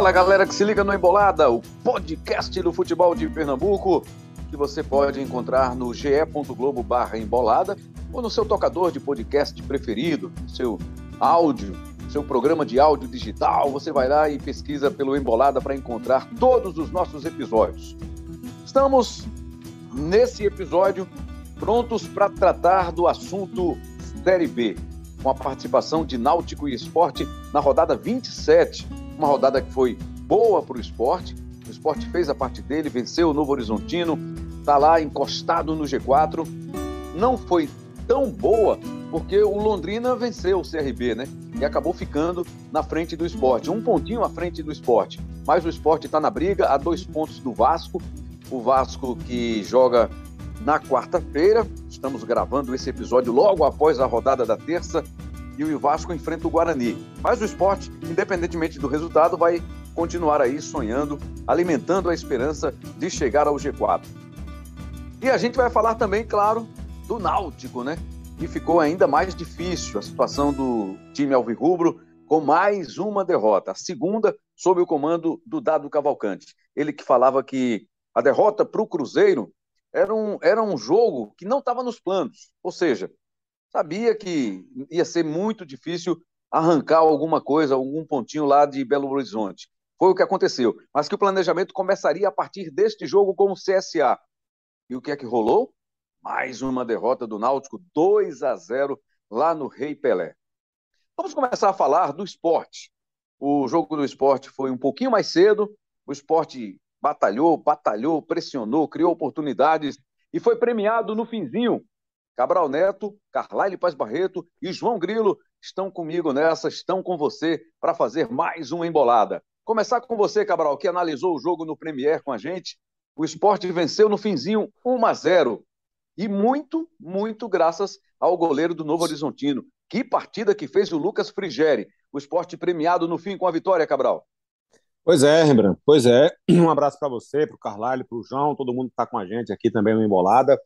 Fala galera que se liga no Embolada, o podcast do futebol de Pernambuco, que você pode encontrar no ge.globo barra embolada ou no seu tocador de podcast preferido, seu áudio, seu programa de áudio digital. Você vai lá e pesquisa pelo Embolada para encontrar todos os nossos episódios. Estamos nesse episódio prontos para tratar do assunto Série B, com a participação de Náutico e Esporte na rodada 27. Uma rodada que foi boa para o esporte. O esporte fez a parte dele, venceu o Novo Horizontino, está lá encostado no G4. Não foi tão boa porque o Londrina venceu o CRB, né? E acabou ficando na frente do esporte, um pontinho à frente do esporte. Mas o esporte está na briga, a dois pontos do Vasco. O Vasco que joga na quarta-feira. Estamos gravando esse episódio logo após a rodada da terça e o Vasco enfrenta o Guarani. Mas o esporte, independentemente do resultado, vai continuar aí sonhando, alimentando a esperança de chegar ao G4. E a gente vai falar também, claro, do Náutico, né? E ficou ainda mais difícil a situação do time alvirrubro com mais uma derrota, a segunda sob o comando do Dado Cavalcante. Ele que falava que a derrota para o Cruzeiro era um, era um jogo que não estava nos planos. Ou seja, sabia que ia ser muito difícil arrancar alguma coisa, algum pontinho lá de Belo Horizonte. Foi o que aconteceu. Mas que o planejamento começaria a partir deste jogo com o CSA. E o que é que rolou? Mais uma derrota do Náutico, 2 a 0 lá no Rei Pelé. Vamos começar a falar do esporte. O jogo do esporte foi um pouquinho mais cedo. O esporte batalhou, batalhou, pressionou, criou oportunidades e foi premiado no finzinho. Cabral Neto, Carlyle Paz Barreto e João Grilo estão comigo nessa, estão com você para fazer mais uma embolada. Começar com você, Cabral, que analisou o jogo no Premier com a gente. O esporte venceu no finzinho 1 a 0 e muito, muito graças ao goleiro do Novo Horizontino. Que partida que fez o Lucas Frigeri. O esporte premiado no fim com a vitória, Cabral. Pois é, Rembrandt. Pois é. Um abraço para você, para o Carlalho, para o João, todo mundo que está com a gente aqui também no Embolada.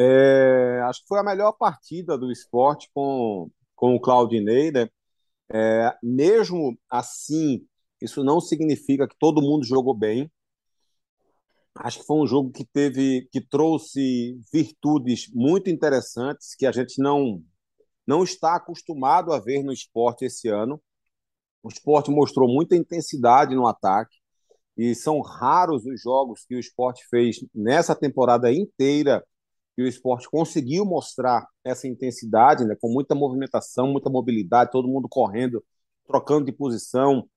É, acho que foi a melhor partida do esporte com, com o Claudinei, né? É, mesmo assim, isso não significa que todo mundo jogou bem. Acho que foi um jogo que teve, que trouxe virtudes muito interessantes que a gente não não está acostumado a ver no esporte esse ano. O esporte mostrou muita intensidade no ataque e são raros os jogos que o esporte fez nessa temporada inteira que o esporte conseguiu mostrar essa intensidade, né, com muita movimentação, muita mobilidade, todo mundo correndo, trocando de posição,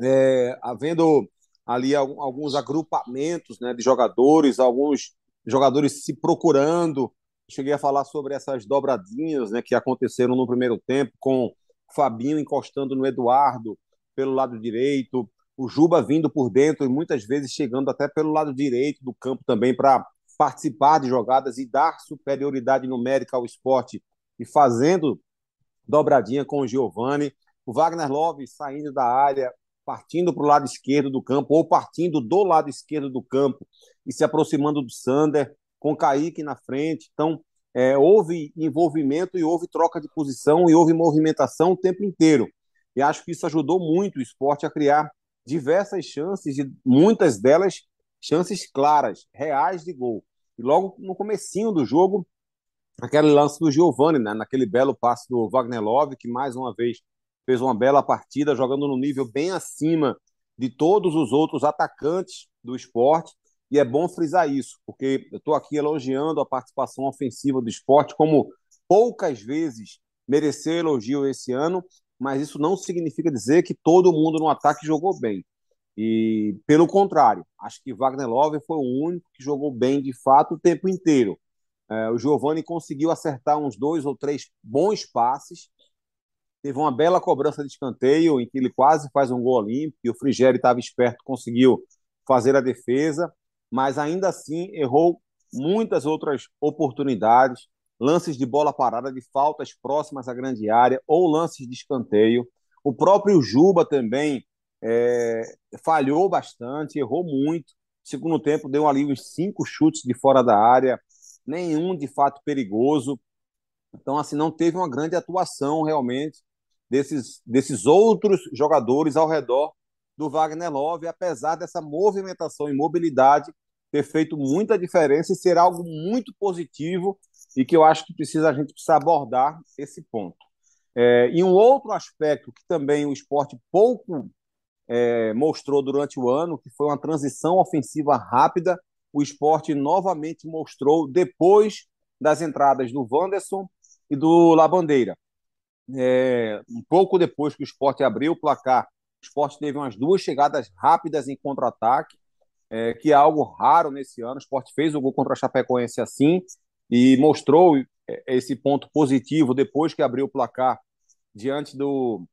é, havendo ali alguns agrupamentos né, de jogadores, alguns jogadores se procurando. Cheguei a falar sobre essas dobradinhas né, que aconteceram no primeiro tempo, com Fabinho encostando no Eduardo pelo lado direito, o Juba vindo por dentro e muitas vezes chegando até pelo lado direito do campo também para participar de jogadas e dar superioridade numérica ao esporte e fazendo dobradinha com o Giovani. O Wagner Love saindo da área, partindo para o lado esquerdo do campo ou partindo do lado esquerdo do campo e se aproximando do Sander, com o Kaique na frente. Então, é, houve envolvimento e houve troca de posição e houve movimentação o tempo inteiro. E acho que isso ajudou muito o esporte a criar diversas chances, e muitas delas chances claras, reais de gol. E logo no comecinho do jogo, aquele lance do Giovani, né? naquele belo passe do Wagner Love, que mais uma vez fez uma bela partida, jogando no nível bem acima de todos os outros atacantes do esporte. E é bom frisar isso, porque eu estou aqui elogiando a participação ofensiva do esporte, como poucas vezes mereceu elogio esse ano, mas isso não significa dizer que todo mundo no ataque jogou bem. E, pelo contrário, acho que Wagner Love foi o único que jogou bem de fato o tempo inteiro. É, o Giovani conseguiu acertar uns dois ou três bons passes. Teve uma bela cobrança de escanteio, em que ele quase faz um gol olímpico, e o Frigério estava esperto, conseguiu fazer a defesa mas ainda assim errou muitas outras oportunidades, lances de bola parada, de faltas próximas à grande área ou lances de escanteio. O próprio Juba também é, falhou bastante, errou muito. Segundo tempo, deu ali uns cinco chutes de fora da área, nenhum de fato perigoso. Então, assim, não teve uma grande atuação realmente desses, desses outros jogadores ao redor do Wagner Love, apesar dessa movimentação e mobilidade ter feito muita diferença e ser algo muito positivo e que eu acho que precisa a gente precisa abordar esse ponto. É, e um outro aspecto que também o esporte pouco é, mostrou durante o ano, que foi uma transição ofensiva rápida, o esporte novamente mostrou depois das entradas do Wanderson e do Labandeira. É, um pouco depois que o esporte abriu o placar, o esporte teve umas duas chegadas rápidas em contra-ataque, é, que é algo raro nesse ano. O esporte fez o gol contra a Chapecoense assim e mostrou é, esse ponto positivo depois que abriu o placar diante do,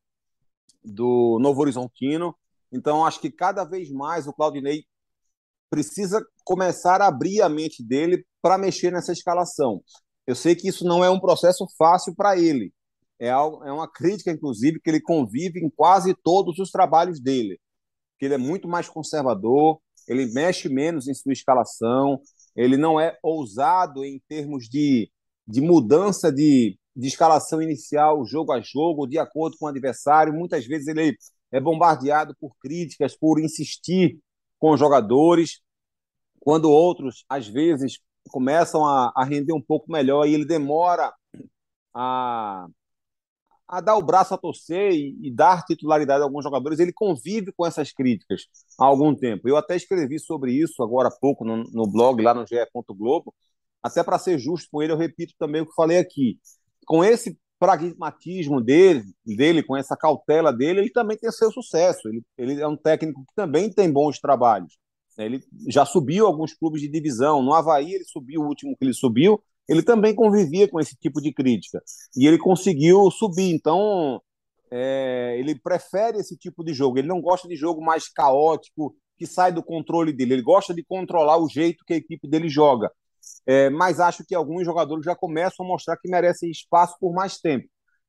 do Novo Horizontino. Então, acho que cada vez mais o Claudinei precisa começar a abrir a mente dele para mexer nessa escalação. Eu sei que isso não é um processo fácil para ele. É, algo, é uma crítica, inclusive, que ele convive em quase todos os trabalhos dele. Que ele é muito mais conservador, ele mexe menos em sua escalação, ele não é ousado em termos de, de mudança de, de escalação inicial, jogo a jogo, de acordo com o adversário. Muitas vezes ele é bombardeado por críticas, por insistir com jogadores, quando outros, às vezes, começam a, a render um pouco melhor e ele demora a, a dar o braço a torcer e, e, dar titularidade a alguns jogadores, ele convive com essas críticas há algum tempo. Eu até escrevi sobre isso agora há pouco no, no blog, lá no GE. Globo, até para ser justo com ele, eu repito também o que falei aqui. Com esse pragmatismo dele, dele, com essa cautela dele, ele também tem seu sucesso. Ele, ele é um técnico que também tem bons trabalhos. Ele já subiu alguns clubes de divisão. No Havaí, ele subiu o último que ele subiu, ele também convivia com esse tipo de crítica. E ele conseguiu subir. Então, é, ele prefere esse tipo de jogo. Ele não gosta de jogo mais caótico, que sai do controle dele. Ele gosta de controlar o jeito que a equipe dele joga. É, mas acho que alguns jogadores já começam a mostrar que merecem espaço por mais tempo.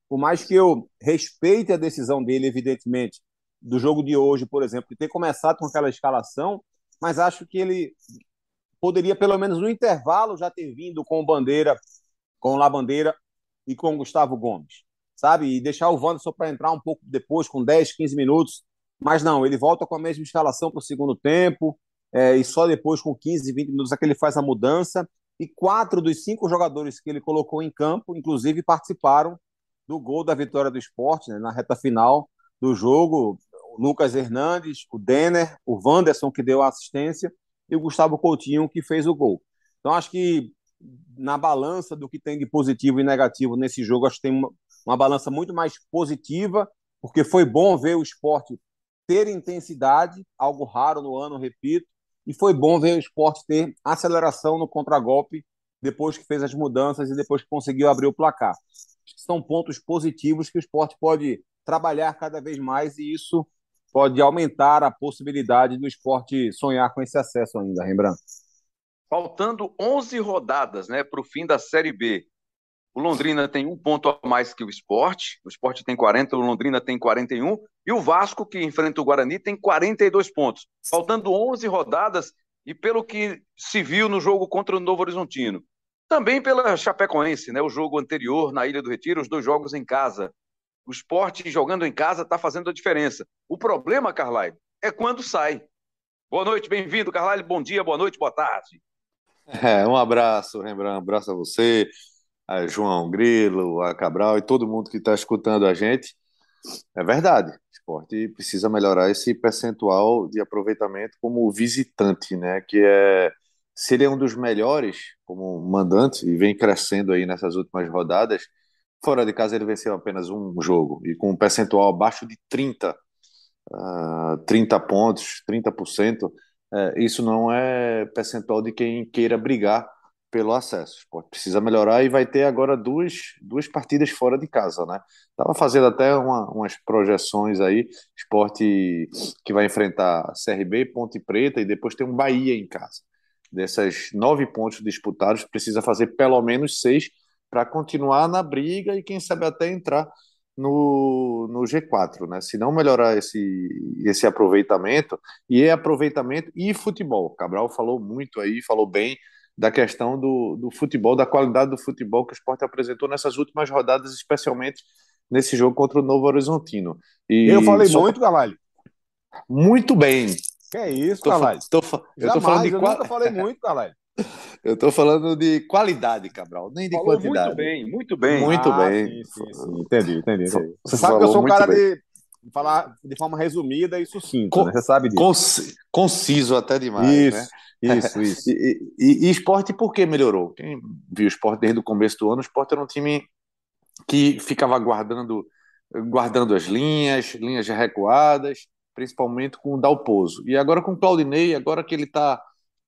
Por mais que eu respeite a decisão dele, evidentemente, do jogo de hoje, por exemplo, de ter começado com aquela escalação, mas acho que ele poderia, pelo menos no intervalo, já ter vindo com o Bandeira, com o Labandeira e com o Gustavo Gomes, sabe? E deixar o Wanderson para entrar um pouco depois, com 10, 15 minutos. Mas não, ele volta com a mesma escalação para o segundo tempo, é, e só depois, com 15, 20 minutos, é que ele faz a mudança. E quatro dos cinco jogadores que ele colocou em campo, inclusive, participaram do gol da vitória do esporte, né, na reta final do jogo. O Lucas Hernandes, o Denner, o Wanderson, que deu a assistência, e o Gustavo Coutinho, que fez o gol. Então, acho que na balança do que tem de positivo e negativo nesse jogo, acho que tem uma, uma balança muito mais positiva, porque foi bom ver o esporte ter intensidade, algo raro no ano, repito, e foi bom ver o esporte ter aceleração no contragolpe depois que fez as mudanças e depois que conseguiu abrir o placar. São pontos positivos que o esporte pode trabalhar cada vez mais e isso pode aumentar a possibilidade do esporte sonhar com esse acesso ainda, Rembrandt. Faltando 11 rodadas né, para o fim da Série B. O Londrina tem um ponto a mais que o esporte. O esporte tem 40, o Londrina tem 41. E o Vasco, que enfrenta o Guarani, tem 42 pontos. Faltando 11 rodadas, e pelo que se viu no jogo contra o Novo Horizontino. Também pela Chapecoense, né, o jogo anterior na Ilha do Retiro, os dois jogos em casa. O esporte jogando em casa está fazendo a diferença. O problema, Carlyle, é quando sai. Boa noite, bem-vindo, Carlyle. Bom dia, boa noite, boa tarde. É, um abraço, Rembrandt. Um abraço a você, a João Grilo, a Cabral e todo mundo que está escutando a gente. É verdade, o esporte precisa melhorar esse percentual de aproveitamento como visitante, né? Que é seria um dos melhores como mandante e vem crescendo aí nessas últimas rodadas Fora de casa ele venceu apenas um jogo e com um percentual abaixo de 30, uh, 30 pontos, 30%. Uh, isso não é percentual de quem queira brigar pelo acesso. Pode precisa melhorar e vai ter agora duas, duas partidas fora de casa, né? Tava fazendo até uma, umas projeções aí, esporte que vai enfrentar CRB, Ponte Preta e depois tem um Bahia em casa. Dessas nove pontos disputados, precisa fazer pelo menos seis para continuar na briga e quem sabe até entrar no, no G4, né? Se não melhorar esse, esse aproveitamento, e é aproveitamento e futebol. Cabral falou muito aí, falou bem da questão do, do futebol, da qualidade do futebol que o esporte apresentou nessas últimas rodadas, especialmente nesse jogo contra o Novo Horizontino. E eu falei só... muito, Galalho. Muito bem. Que é isso, tô, Galalho? Tô, eu tô falando de eu nunca falei muito, Galalho. Eu estou falando de qualidade, Cabral, nem de falou quantidade. Muito bem, muito bem. Muito ah, bem. Sim, sim, sim. Entendi, entendi, entendi. Você sabe que eu sou um cara de falar de forma resumida e sucinta, né? Você sabe disso. Conciso até demais, isso, né? Isso, isso. e, e, e, esporte por que melhorou? Quem viu o esporte desde o começo do ano, o esporte era um time que ficava guardando, guardando as linhas, linhas recuadas, principalmente com o Dalpozo. E agora com o Claudinei, agora que ele está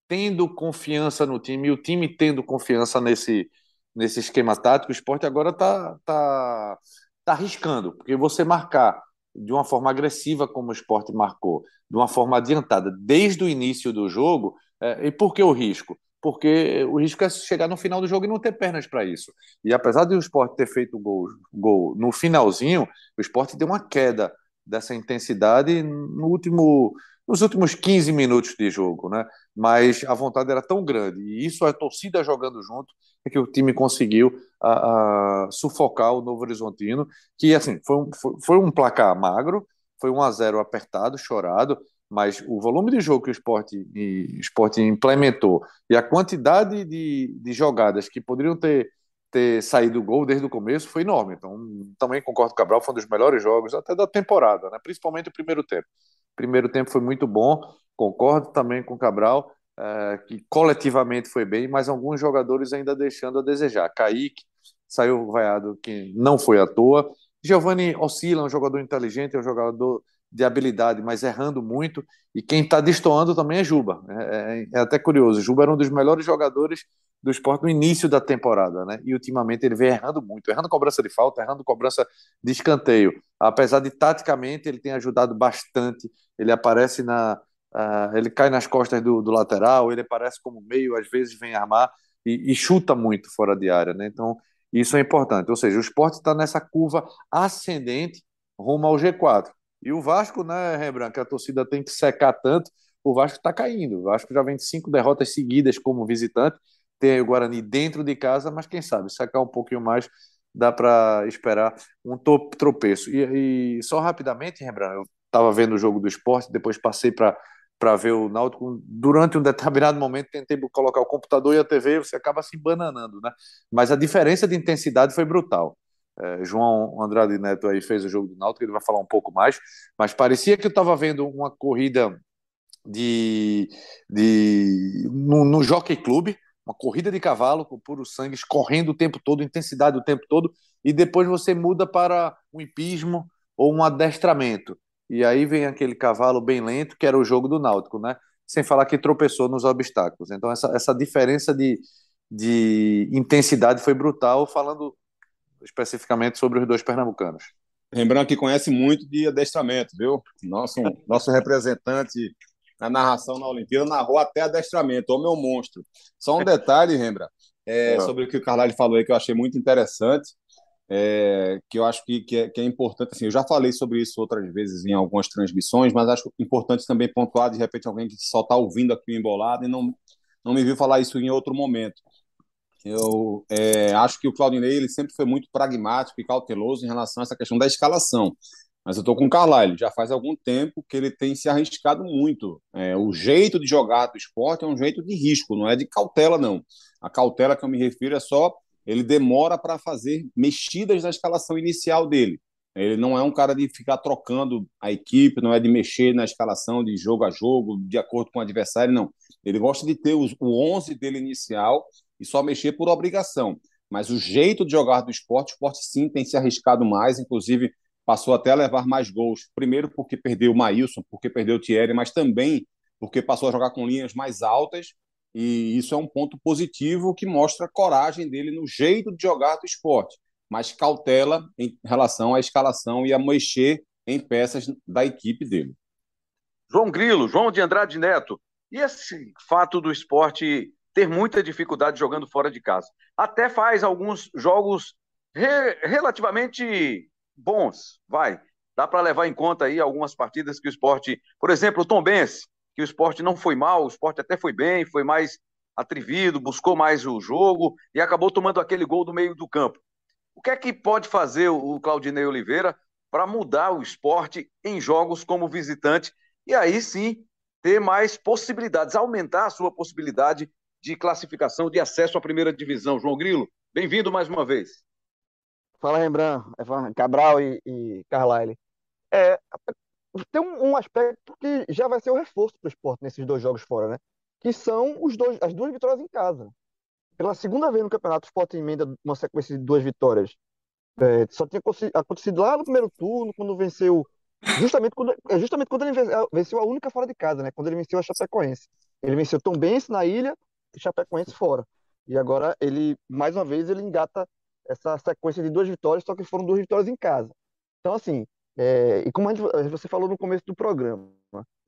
tendo confiança no time, e o time tendo confiança nesse, nesse esquema tático, o esporte agora está tá, tá arriscando, porque você marcar de uma forma agressiva, como o esporte marcou, de uma forma adiantada, desde o início do jogo, é, e por que o risco? Porque o risco é chegar no final do jogo e não ter pernas para isso. E apesar de o esporte ter feito gol, gol no finalzinho, o esporte deu uma queda dessa intensidade no último, nos últimos 15 minutos de jogo, né? Mas a vontade era tão grande, e isso a torcida jogando junto, é que o time conseguiu a, a sufocar o Novo Horizontino, que assim, foi um, foi, foi um placar magro, foi 1 a 0 apertado, chorado, mas o volume de jogo que o esporte, esporte implementou e a quantidade de, de jogadas que poderiam ter, ter saído gol desde o começo foi enorme. Então, também concordo com o Cabral, foi um dos melhores jogos até da temporada, né? principalmente o primeiro tempo. O primeiro tempo foi muito bom, concordo também com o Cabral, é, que coletivamente foi bem, mas alguns jogadores ainda deixando a desejar. Kaique saiu vaiado que não foi à toa. Giovanni oscila, é um jogador inteligente, é um jogador de habilidade, mas errando muito. E quem está destoando também é Juba. É, é, é, até curioso. Juba era um dos melhores jogadores do esporte no início da temporada, né? E ultimamente ele vem errando muito, errando cobrança de falta, errando cobrança de escanteio. Apesar de taticamente ele tem ajudado bastante. Ele aparece na. Uh, ele cai nas costas do, do, lateral, ele aparece como meio, às vezes vem armar e, e chuta muito fora de área, né? Então isso é importante. Ou seja, o esporte está nessa curva ascendente rumo ao G4. E o Vasco, né, Rembrandt, que a torcida tem que secar tanto, o Vasco está caindo. O Vasco já vem de cinco derrotas seguidas como visitante. Tem o Guarani dentro de casa, mas quem sabe, secar um pouquinho mais, dá para esperar um tropeço. E, e, só rapidamente, Rembrandt, eu estava vendo o jogo do esporte, depois passei para para ver o Náutico. Durante um determinado momento, tentei colocar o computador e a TV, você acaba se bananando, né? Mas a diferença de intensidade foi brutal. É, João Andrade Neto aí fez o jogo do Náutico, ele vai falar um pouco mais, mas parecia que eu estava vendo uma corrida de, de no, no Jockey Club, uma corrida de cavalo com puro sangue, correndo o tempo todo, intensidade o tempo todo, e depois você muda para um hipismo ou um adestramento. E aí vem aquele cavalo bem lento, que era o jogo do Náutico, né? Sem falar que tropeçou nos obstáculos. Então, essa, essa diferença de, de intensidade foi brutal, falando especificamente sobre os dois pernambucanos. Lembrando que conhece muito de adestramento, viu? Nosso, nosso representante na narração na Olimpíada narrou até adestramento, o meu monstro. Só um detalhe, Rembrandt, é, é. sobre o que o Carlalho falou aí, que eu achei muito interessante, é, que eu acho que, que, é, que é importante. Assim, eu já falei sobre isso outras vezes em algumas transmissões, mas acho importante também pontuar, de repente, alguém que só está ouvindo aqui o embolado e não, não me viu falar isso em outro momento. Eu é, acho que o Claudinei ele sempre foi muito pragmático e cauteloso em relação a essa questão da escalação. Mas eu estou com o Carlyle, já faz algum tempo que ele tem se arriscado muito. É, o jeito de jogar do esporte é um jeito de risco, não é de cautela, não. A cautela que eu me refiro é só ele demora para fazer mexidas na escalação inicial dele. Ele não é um cara de ficar trocando a equipe, não é de mexer na escalação de jogo a jogo, de acordo com o adversário, não. Ele gosta de ter os, o 11 dele inicial e só mexer por obrigação. Mas o jeito de jogar do esporte, o esporte sim tem se arriscado mais, inclusive passou até a levar mais gols. Primeiro porque perdeu o Maílson, porque perdeu o Thierry, mas também porque passou a jogar com linhas mais altas. E isso é um ponto positivo que mostra a coragem dele no jeito de jogar do esporte, mas cautela em relação à escalação e a mexer em peças da equipe dele. João Grilo, João de Andrade Neto, e esse fato do esporte ter muita dificuldade jogando fora de casa. Até faz alguns jogos re relativamente bons, vai. Dá para levar em conta aí algumas partidas que o esporte, por exemplo, o Tom Benz, que o esporte não foi mal, o esporte até foi bem, foi mais atrevido, buscou mais o jogo e acabou tomando aquele gol do meio do campo. O que é que pode fazer o Claudinei Oliveira para mudar o esporte em jogos como visitante e aí sim ter mais possibilidades, aumentar a sua possibilidade de classificação, de acesso à primeira divisão. João Grilo, bem-vindo mais uma vez. Fala, Rembrandt, Cabral e, e Carlyle. É, tem um, um, aspecto que já vai ser o reforço para o esporte nesses dois jogos fora, né? Que são os dois, as duas vitórias em casa. Pela segunda vez no campeonato, o esporte emenda uma sequência de duas vitórias. É, só tinha acontecido lá no primeiro turno, quando venceu. Justamente quando, é justamente quando ele venceu a única fora de casa, né? Quando ele venceu a Chapecoense. Ele venceu Tombense na ilha Chapecoense fora. E agora ele, mais uma vez, ele engata essa sequência de duas vitórias, só que foram duas vitórias em casa. Então, assim, é, e como gente, você falou no começo do programa,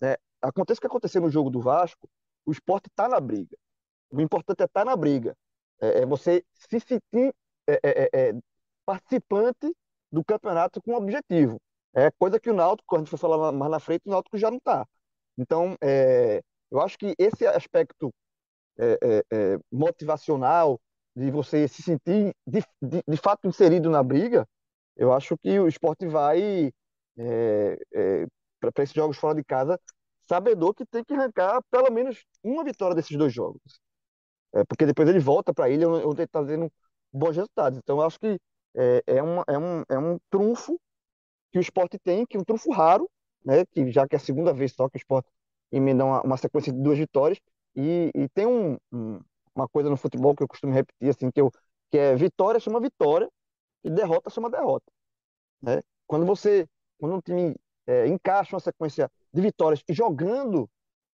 né, acontece o que aconteceu no jogo do Vasco, o esporte está na briga. O importante é estar tá na briga. É, é você se sentir é, é, é, participante do campeonato com objetivo. É coisa que o Náutico, a gente for falar mais na frente, o Náutico já não está. Então, eu acho que esse aspecto motivacional, de você se sentir de, de, de fato inserido na briga, eu acho que o esporte vai é, é, para esses jogos fora de casa, sabedor que tem que arrancar pelo menos uma vitória desses dois jogos. É, porque depois ele volta para ilha onde ele está fazendo bons resultados. Então, eu acho que é, é, uma, é, um, é um trunfo que o esporte tem, que é um trunfo raro, né, que já que é a segunda vez só que o esporte emenda uma, uma sequência de duas vitórias, e, e tem um, um, uma coisa no futebol que eu costumo repetir, assim, que, eu, que é vitória chama vitória e derrota chama derrota. Né? Quando você quando um time é, encaixa uma sequência de vitórias e jogando,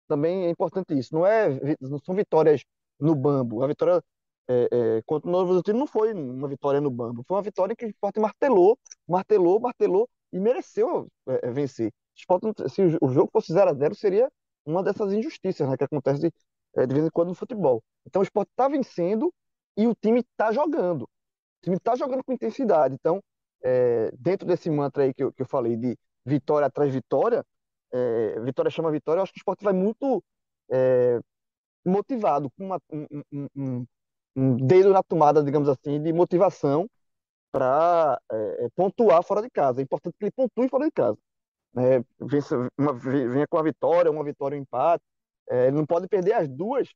também é importante isso. Não, é, não são vitórias no bambo. A vitória é, é, contra o Novo Horizontino não foi uma vitória no bambo. Foi uma vitória que o Sport martelou, martelou, martelou e mereceu é, é vencer. Sport, se o jogo fosse 0 a 0 seria uma dessas injustiças né, que acontece de, é, de vez em quando no futebol. Então o Sport está vencendo e o time está jogando. O time está jogando com intensidade. Então, é, dentro desse mantra aí que eu, que eu falei de vitória atrás vitória, é, vitória chama vitória, eu acho que o esporte vai muito é, motivado, com uma, um, um, um, dedo na tomada, digamos assim, de motivação para é, pontuar fora de casa. É importante que ele pontue fora de casa. É, venha, com a vitória, uma vitória, um empate. É, ele não pode perder as duas,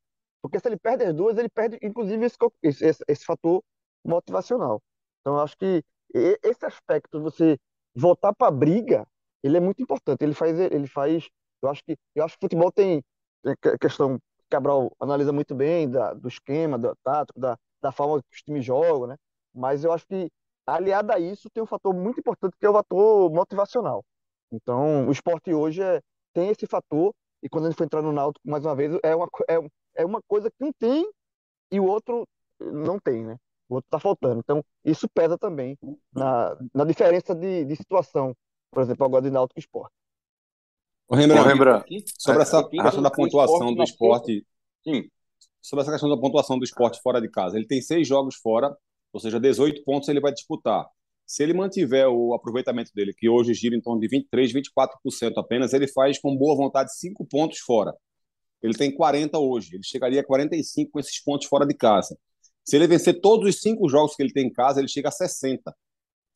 porque se ele perde as duas, ele perde, inclusive, esse, esse, esse fator motivacional. Então, eu acho que esse aspecto, você voltar para a briga, ele é muito importante. Ele faz, ele faz. Eu acho que, eu acho que futebol tem questão Cabral analisa muito bem da, do esquema, do tático, da, da forma que os times jogam, né? Mas eu acho que aliado a isso tem um fator muito importante que é o fator motivacional. Então, o esporte hoje é, tem esse fator e quando a gente for entrar no Náutico mais uma vez é uma é, é uma coisa que um tem e o outro não tem, né? o outro está faltando. Então, isso pesa também na, na diferença de, de situação, por exemplo, agora de Náutico Esporte. O Rembrandt, Rembrandt. sobre essa questão da pontuação do esporte, sim. sobre essa questão da pontuação do esporte fora de casa, ele tem seis jogos fora, ou seja, 18 pontos ele vai disputar. Se ele mantiver o aproveitamento dele, que hoje gira em torno de 23, 24% apenas, ele faz com boa vontade cinco pontos fora. Ele tem 40 hoje, ele chegaria a 45 com esses pontos fora de casa. Se ele vencer todos os cinco jogos que ele tem em casa, ele chega a 60.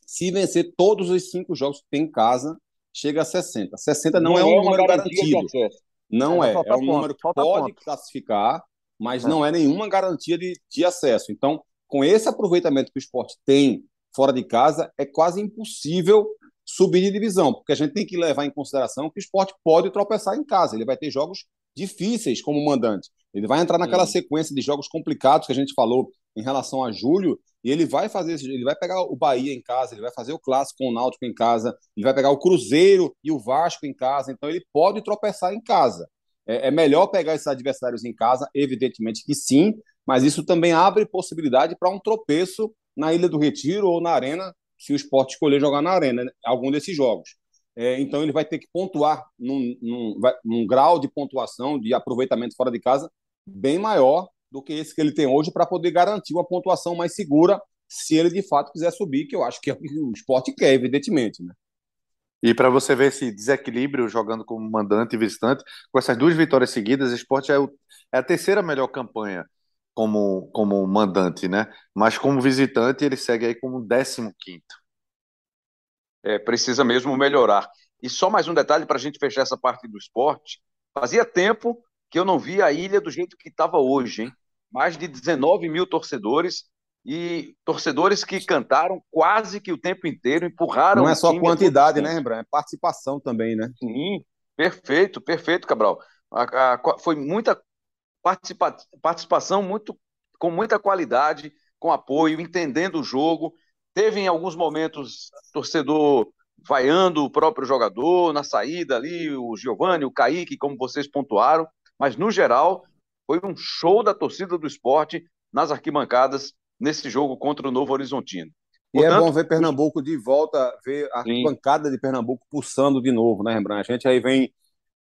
Se vencer todos os cinco jogos que tem em casa, chega a 60. 60 não, não é um é número garantido. Não é. É, é um ponto, número que pode ponto. classificar, mas é. não é nenhuma garantia de, de acesso. Então, com esse aproveitamento que o esporte tem fora de casa, é quase impossível subir de divisão, porque a gente tem que levar em consideração que o esporte pode tropeçar em casa. Ele vai ter jogos difíceis como mandante. Ele vai entrar naquela sequência de jogos complicados que a gente falou em relação a julho, e ele vai fazer, ele vai pegar o Bahia em casa, ele vai fazer o clássico com o Náutico em casa, ele vai pegar o Cruzeiro e o Vasco em casa, então ele pode tropeçar em casa. É, é melhor pegar esses adversários em casa, evidentemente que sim, mas isso também abre possibilidade para um tropeço na Ilha do Retiro ou na Arena, se o esporte escolher jogar na Arena, né, algum desses jogos. É, então ele vai ter que pontuar num, num, num grau de pontuação, de aproveitamento fora de casa, bem maior do que esse que ele tem hoje para poder garantir uma pontuação mais segura se ele de fato quiser subir, que eu acho que é o o esporte quer, evidentemente. Né? E para você ver esse desequilíbrio jogando como mandante e visitante, com essas duas vitórias seguidas, o esporte é, o, é a terceira melhor campanha como, como mandante, né? Mas como visitante, ele segue aí como 15 quinto. É, precisa mesmo melhorar. E só mais um detalhe para a gente fechar essa parte do esporte. Fazia tempo que eu não via a ilha do jeito que estava hoje, hein? Mais de 19 mil torcedores e torcedores que cantaram quase que o tempo inteiro, empurraram. Não é só quantidade, né, Rembrandt? É participação também, né? Sim, perfeito, perfeito, Cabral. A, a, foi muita participa, participação muito, com muita qualidade, com apoio, entendendo o jogo. Teve em alguns momentos torcedor vaiando o próprio jogador na saída ali, o Giovanni, o Kaique, como vocês pontuaram, mas no geral foi um show da torcida do esporte nas arquibancadas nesse jogo contra o Novo Horizontino. E Portanto, é bom ver Pernambuco de volta, ver a sim. bancada de Pernambuco pulsando de novo, né, Rembrandt? A gente aí vem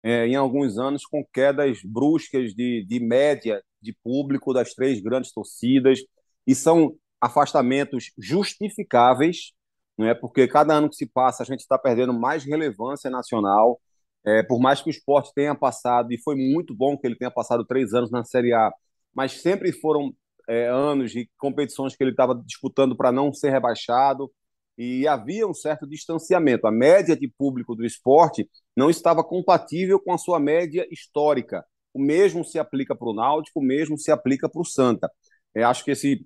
é, em alguns anos com quedas bruscas de, de média de público das três grandes torcidas, e são afastamentos justificáveis, não é? porque cada ano que se passa a gente está perdendo mais relevância nacional. É, por mais que o esporte tenha passado, e foi muito bom que ele tenha passado três anos na Série A, mas sempre foram é, anos de competições que ele estava disputando para não ser rebaixado e havia um certo distanciamento. A média de público do esporte não estava compatível com a sua média histórica. O mesmo se aplica para o Náutico, o mesmo se aplica para o Santa. Eu acho que esse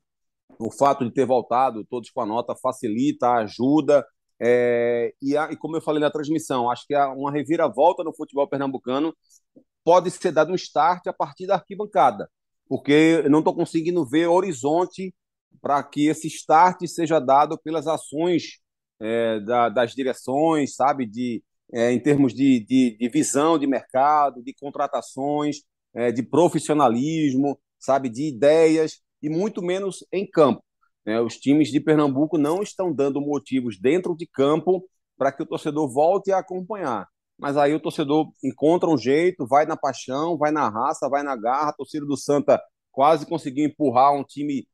o fato de ter voltado todos com a nota facilita, ajuda. É, e, a, e, como eu falei na transmissão, acho que uma reviravolta no futebol pernambucano pode ser dado um start a partir da arquibancada porque eu não estou conseguindo ver horizonte para que esse start seja dado pelas ações é, da, das direções, sabe, de, é, em termos de, de, de, visão de mercado, de contratações, é, de profissionalismo, sabe, de ideias, e muito menos em campo. Né? Os times de Pernambuco não estão dando motivos dentro de campo para que o torcedor volte a acompanhar mas aí o torcedor encontra um jeito, vai na paixão, vai na raça, vai na garra. A torcida do Santa quase conseguiu empurrar um time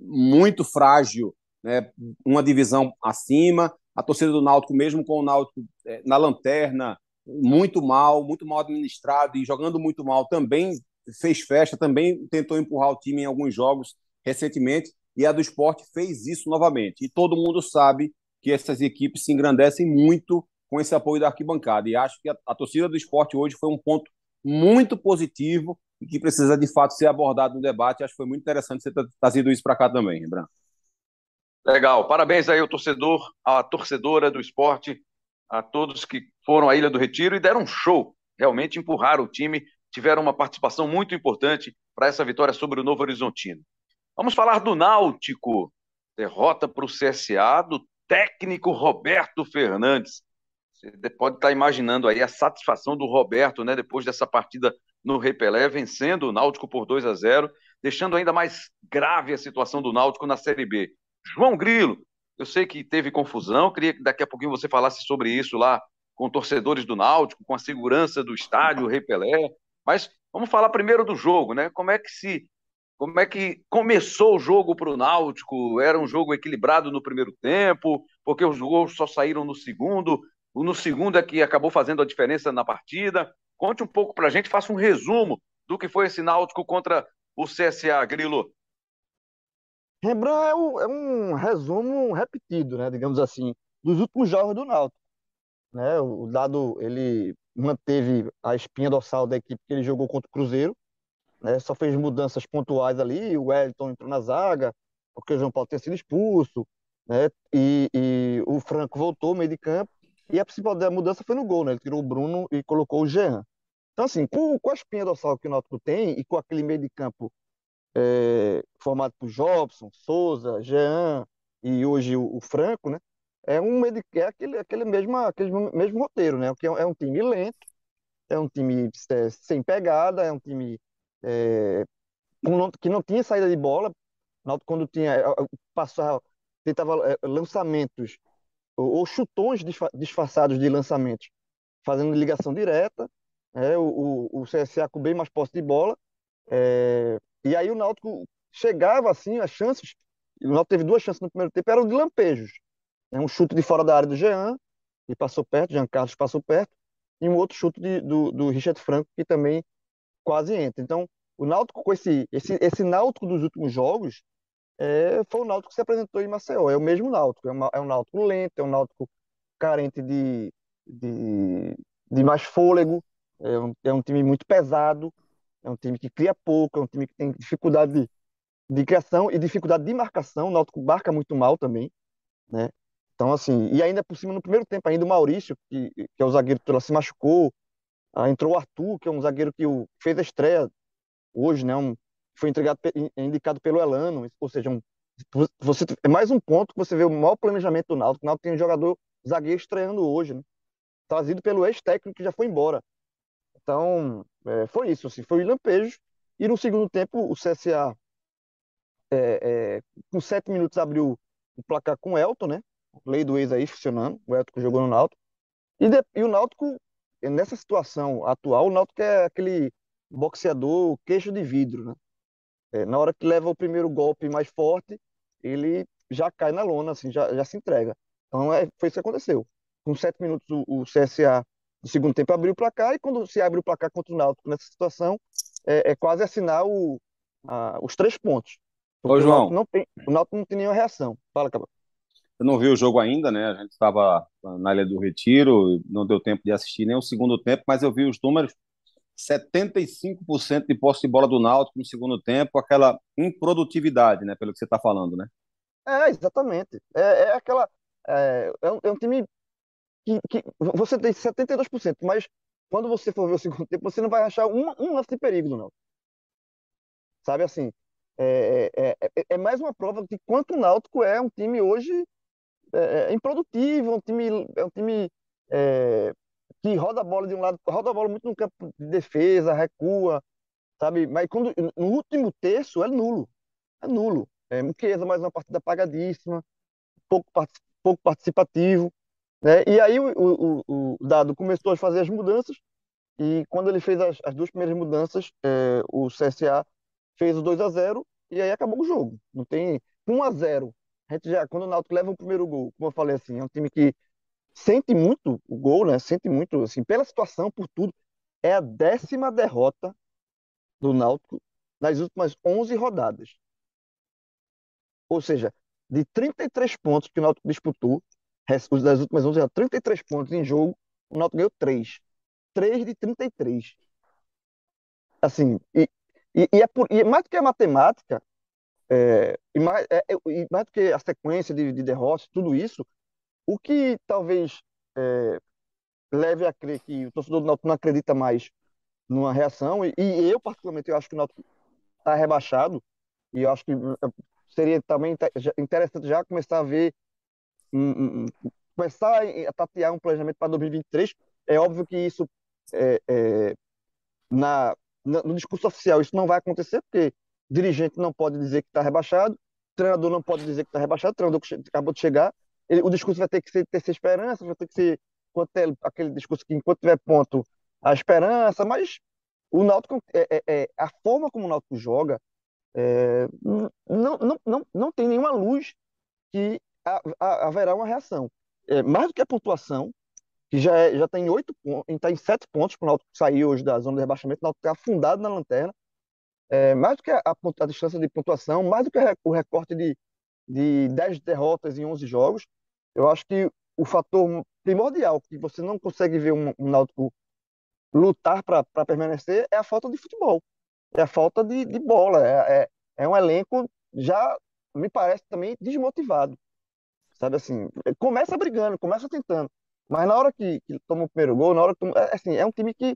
muito frágil, né, uma divisão acima. A torcida do Náutico, mesmo com o Náutico é, na lanterna, muito mal, muito mal administrado e jogando muito mal, também fez festa, também tentou empurrar o time em alguns jogos recentemente. E a do esporte fez isso novamente. E todo mundo sabe que essas equipes se engrandecem muito com esse apoio da arquibancada. E acho que a, a torcida do esporte hoje foi um ponto muito positivo e que precisa de fato ser abordado no debate. Acho que foi muito interessante você ter trazido isso para cá também, Rebran. Legal, parabéns aí ao torcedor, à torcedora do esporte, a todos que foram à Ilha do Retiro e deram um show. Realmente empurraram o time, tiveram uma participação muito importante para essa vitória sobre o Novo Horizontino. Vamos falar do Náutico. Derrota para o CSA do técnico Roberto Fernandes. Você pode estar imaginando aí a satisfação do Roberto, né, depois dessa partida no Repelé, vencendo o Náutico por 2 a 0, deixando ainda mais grave a situação do Náutico na Série B. João Grilo, eu sei que teve confusão, queria que daqui a pouquinho você falasse sobre isso lá com torcedores do Náutico, com a segurança do estádio Repelé, mas vamos falar primeiro do jogo, né? Como é que se como é que começou o jogo para o Náutico? Era um jogo equilibrado no primeiro tempo, porque os gols só saíram no segundo no segundo é que acabou fazendo a diferença na partida. Conte um pouco para a gente, faça um resumo do que foi esse Náutico contra o CSA, Grilo. Rembrandt é, é um resumo repetido, né, digamos assim, dos últimos jogos do Náutico. Né, o dado ele manteve a espinha dorsal da equipe que ele jogou contra o Cruzeiro, né, só fez mudanças pontuais ali, o Wellington entrou na zaga, porque o João Paulo tinha sido expulso, né, e, e o Franco voltou meio de campo, e a principal mudança foi no gol, né? Ele tirou o Bruno e colocou o Jean. Então, assim, com, com a espinha dorsal que o Náutico tem e com aquele meio de campo é, formado por Jobson, Souza, Jean e hoje o, o, Franco, né? É um meio de, é aquele, aquele, mesmo, aquele mesmo roteiro, né? Que é, é um time lento, é um time é, sem pegada, é um time é, que não tinha saída de bola. Quando tinha, é, passava, tentava é, lançamentos ou chutões disfarçados de lançamentos, fazendo ligação direta, é, o, o, o CSA com bem mais posse de bola, é, e aí o Náutico chegava assim, as chances, o Náutico teve duas chances no primeiro tempo, eram de lampejos, é, um chute de fora da área do Jean, que passou perto, Jean Carlos passou perto, e um outro chute de, do, do Richard Franco, que também quase entra. Então, O Náutico com esse, esse, esse Náutico dos últimos jogos é, foi o Náutico que se apresentou em Maceió. É o mesmo Náutico. É, uma, é um Náutico lento, é um Náutico carente de, de, de mais fôlego. É um, é um time muito pesado. É um time que cria pouco. É um time que tem dificuldade de, de criação e dificuldade de marcação. O Náutico marca muito mal também, né? Então, assim, e ainda por cima, no primeiro tempo, ainda o Maurício, que, que é o zagueiro titular, se machucou. Ah, entrou o Arthur, que é um zagueiro que fez a estreia hoje, né? Um, foi entregado, indicado pelo Elano, ou seja, um, você, é mais um ponto que você vê o maior planejamento do Náutico. O Náutico tem um jogador zagueiro estreando hoje, né? Trazido pelo ex-técnico que já foi embora. Então, é, foi isso, assim, foi o lampejo. E no segundo tempo, o CSA, é, é, com sete minutos, abriu o placar com o Elton, né? Lei do ex aí funcionando, o Elton jogou no Náutico. E, de, e o Náutico, nessa situação atual, o Náutico é aquele boxeador queixo de vidro, né? É, na hora que leva o primeiro golpe mais forte, ele já cai na lona, assim, já, já se entrega. Então é, foi isso que aconteceu. Com sete minutos o, o CSA no segundo tempo abriu o placar e quando se abre o placar contra o Náutico nessa situação é, é quase assinar o, a, os três pontos. Ô, João. O Náutico não tem, o Náutico não tem nenhuma reação. Fala, Cabral. Eu não vi o jogo ainda, né? A gente estava na Ilha do Retiro, não deu tempo de assistir nem o segundo tempo, mas eu vi os números. 75% de posse de bola do Náutico no segundo tempo, aquela improdutividade, né? Pelo que você está falando, né? É, exatamente. É, é aquela. É, é, um, é um time que, que você tem 72%, mas quando você for ver o segundo tempo, você não vai achar um, um lance de perigo do Náutico. Sabe assim? É, é, é, é mais uma prova de quanto o Náutico é um time hoje é, é improdutivo, um time, é um time é, que roda a bola de um lado, roda a bola muito no campo de defesa, recua, sabe? Mas quando, no último terço é nulo. É nulo. É, Muqueza, mais uma partida apagadíssima, pouco, pouco participativo. Né? E aí o, o, o, Dado começou a fazer as mudanças, e quando ele fez as, as duas primeiras mudanças, é, o CSA fez o 2 a 0 e aí acabou o jogo. Não tem 1 a 0 a gente já, quando o Náutico leva o primeiro gol, como eu falei assim, é um time que sente muito o gol, né? Sente muito, assim, pela situação, por tudo. É a décima derrota do Náutico nas últimas 11 rodadas. Ou seja, de 33 pontos que o Náutico disputou, das últimas 11, 33 pontos em jogo, o Náutico ganhou 3. 3 de 33. Assim, e, e, e, é, por, e mais do que a matemática, é, e, mais, é, e mais do que a sequência de, de derrotas, tudo isso, o que talvez é, leve a crer que o torcedor do Náutico não acredita mais numa reação, e, e eu, particularmente, eu acho que o Náutico está rebaixado, e eu acho que é, seria também interessante já começar a ver, um, um, começar a tatear um planejamento para 2023. É óbvio que isso, é, é, na, no discurso oficial, isso não vai acontecer, porque dirigente não pode dizer que está rebaixado, treinador não pode dizer que está rebaixado, treinador que acabou de chegar, ele, o discurso vai ter que ser, ter essa esperança, vai ter que ser é aquele discurso que enquanto tiver ponto a esperança, mas o Náutico, é, é, é a forma como o Náutico joga, é, não, não, não, não tem nenhuma luz que a, a, haverá uma reação. É, mais do que a pontuação, que já, é, já tem oito pontos, está em sete pontos para o Náutico sair hoje da zona de rebaixamento, o Náutico está afundado na lanterna, é, mais do que a, a, distância de pontuação, mais do que o recorte de, de 10 derrotas em 11 jogos, eu acho que o fator primordial que você não consegue ver um, um Náutico lutar para permanecer é a falta de futebol, é a falta de, de bola, é, é, é, um elenco já, me parece também, desmotivado, sabe assim, começa brigando, começa tentando, mas na hora que, que toma o primeiro gol, na hora que é, assim, é um time que,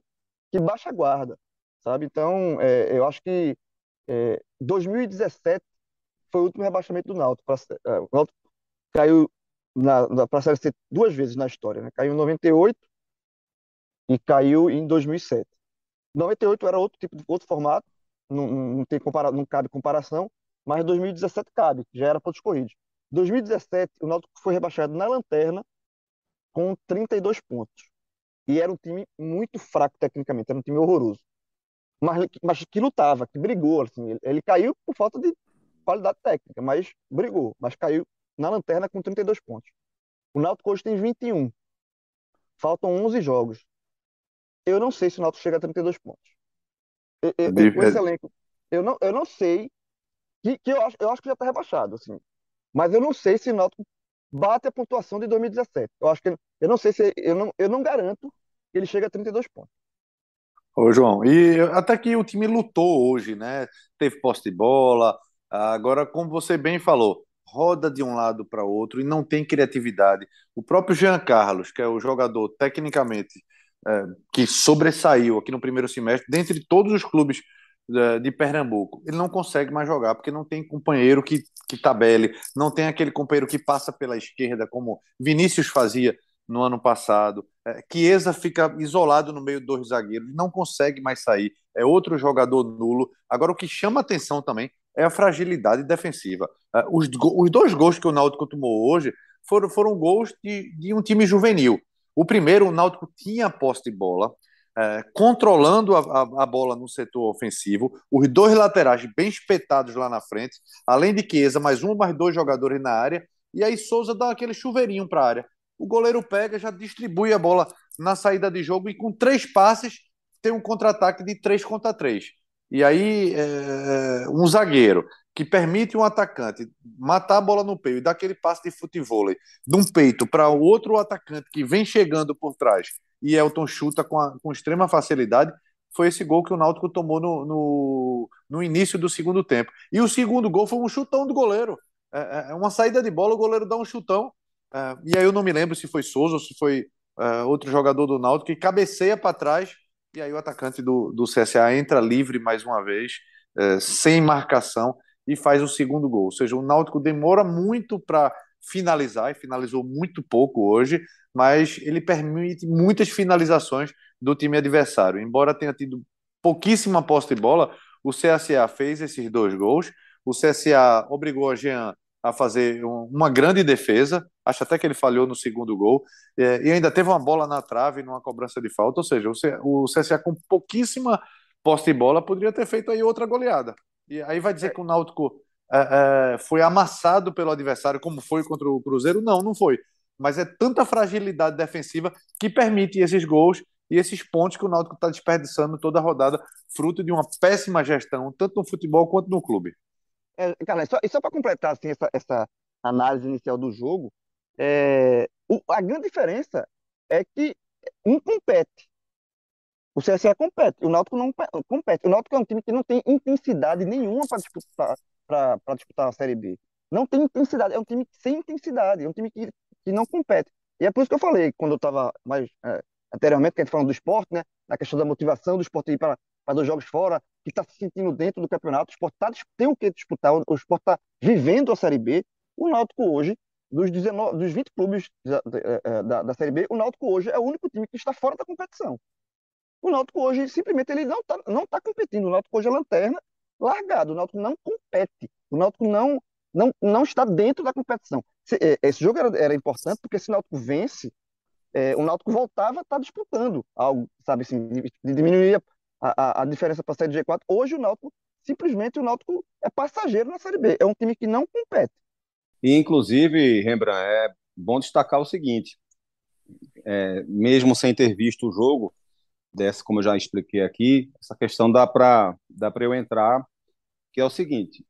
que baixa a guarda, sabe? Então, é, eu acho que é, 2017 foi o último rebaixamento do Náutico. Pra, é, o Náutico caiu para a Série C duas vezes na história, né? Caiu em 98 e caiu em 2007. 98 era outro tipo outro formato, não, não tem compara, não cabe comparação, mas 2017 cabe, já era pontos corridos. 2017 o Náutico foi rebaixado na lanterna com 32 pontos. E era um time muito fraco tecnicamente, era um time horroroso mas, mas que lutava, que brigou. Assim, ele, ele caiu por falta de qualidade técnica, mas brigou, mas caiu na lanterna com 32 pontos. O Náutico hoje tem 21. Faltam 11 jogos. Eu não sei se o Náutico chega a 32 pontos. eu, eu, com esse elenco, eu não, eu não sei que, que eu, acho, eu acho que já está rebaixado, assim. Mas eu não sei se o Náutico bate a pontuação de 2017. Eu acho que eu não sei se eu não, eu não garanto que ele chega a 32 pontos. Ô, João, e até que o time lutou hoje, né? Teve posse de bola. Agora, como você bem falou, roda de um lado para outro e não tem criatividade. O próprio Jean Carlos, que é o jogador tecnicamente é, que sobressaiu aqui no primeiro semestre, dentre todos os clubes é, de Pernambuco, ele não consegue mais jogar porque não tem companheiro que, que tabele, não tem aquele companheiro que passa pela esquerda, como Vinícius fazia no ano passado. É, Chiesa fica isolado no meio dos zagueiros, não consegue mais sair, é outro jogador nulo. Agora, o que chama atenção também é a fragilidade defensiva. É, os, os dois gols que o Náutico tomou hoje foram, foram gols de, de um time juvenil. O primeiro, o Náutico tinha a posse de bola, é, controlando a, a, a, bola no setor ofensivo, os dois laterais bem espetados lá na frente, além de Chiesa, mais um, mais dois jogadores na área, e aí Souza dá aquele chuveirinho para a área. O goleiro pega, já distribui a bola na saída de jogo e com três passes tem um contra-ataque de três contra três. E aí, é, um zagueiro que permite um atacante matar a bola no peito e dar aquele passe de futebol de um peito para o outro atacante que vem chegando por trás e Elton chuta com, a, com extrema facilidade, foi esse gol que o Náutico tomou no, no, no, início do segundo tempo. E o segundo gol foi um chutão do goleiro. É, é, é uma saída de bola, o goleiro dá um chutão. É, e aí eu não me lembro se foi Souza ou se foi é, outro jogador do Náutico que cabeceia para trás. E aí o atacante do, do CSA entra livre mais uma vez, é, sem marcação, e faz o segundo gol. Ou seja, o Náutico demora muito para finalizar, e finalizou muito pouco hoje, mas ele permite muitas finalizações do time adversário. Embora tenha tido pouquíssima posse de bola, o CSA fez esses dois gols. O CSA obrigou a Jean a fazer uma grande defesa, acho até que ele falhou no segundo gol, é, e ainda teve uma bola na trave numa cobrança de falta, ou seja, o CSA com pouquíssima posse de bola poderia ter feito aí outra goleada. E aí vai dizer que o Náutico é, é, foi amassado pelo adversário, como foi contra o Cruzeiro? Não, não foi mas é tanta fragilidade defensiva que permite esses gols e esses pontos que o Náutico está desperdiçando toda a rodada, fruto de uma péssima gestão, tanto no futebol quanto no clube. É, cara, só, e só para completar assim, essa, essa, análise inicial do jogo, é, o, a grande diferença é que um compete. O CSE compete, o Náutico não compete. O Náutico é um time que não tem intensidade nenhuma para disputar, disputar a Série B. Não tem intensidade, é um time sem intensidade, é um time que que não compete. E é por isso que eu falei, quando eu estava mais é, anteriormente, que a gente falando do esporte, né, na questão da motivação do esporte ir para, para dois jogos fora, que está se sentindo dentro do campeonato, o esporte tá, tem o que disputar, o esporte está vivendo a Série B. O Náutico hoje, dos, 19, dos 20 clubes da, é, é, da, da Série B, o Náutico hoje é o único time que está fora da competição. O Náutico hoje, simplesmente, ele não está não tá competindo. O Náutico hoje é lanterna largado. O Náutico não compete. O Náutico não, não, não está dentro da competição. É, esse jogo era, era importante porque se o Náutico vence, é, o Náutico voltava a estar tá disputando algo, sabe assim, diminuir a, a, a diferença para a Série G4. Hoje o Náutico, simplesmente o Náutico é passageiro na Série B, é um time que não compete. E, inclusive, Rembrandt, é bom destacar o seguinte, é, mesmo sem ter visto o jogo, dessa, como eu já expliquei aqui, essa questão dá para dá eu entrar, que é o seguinte,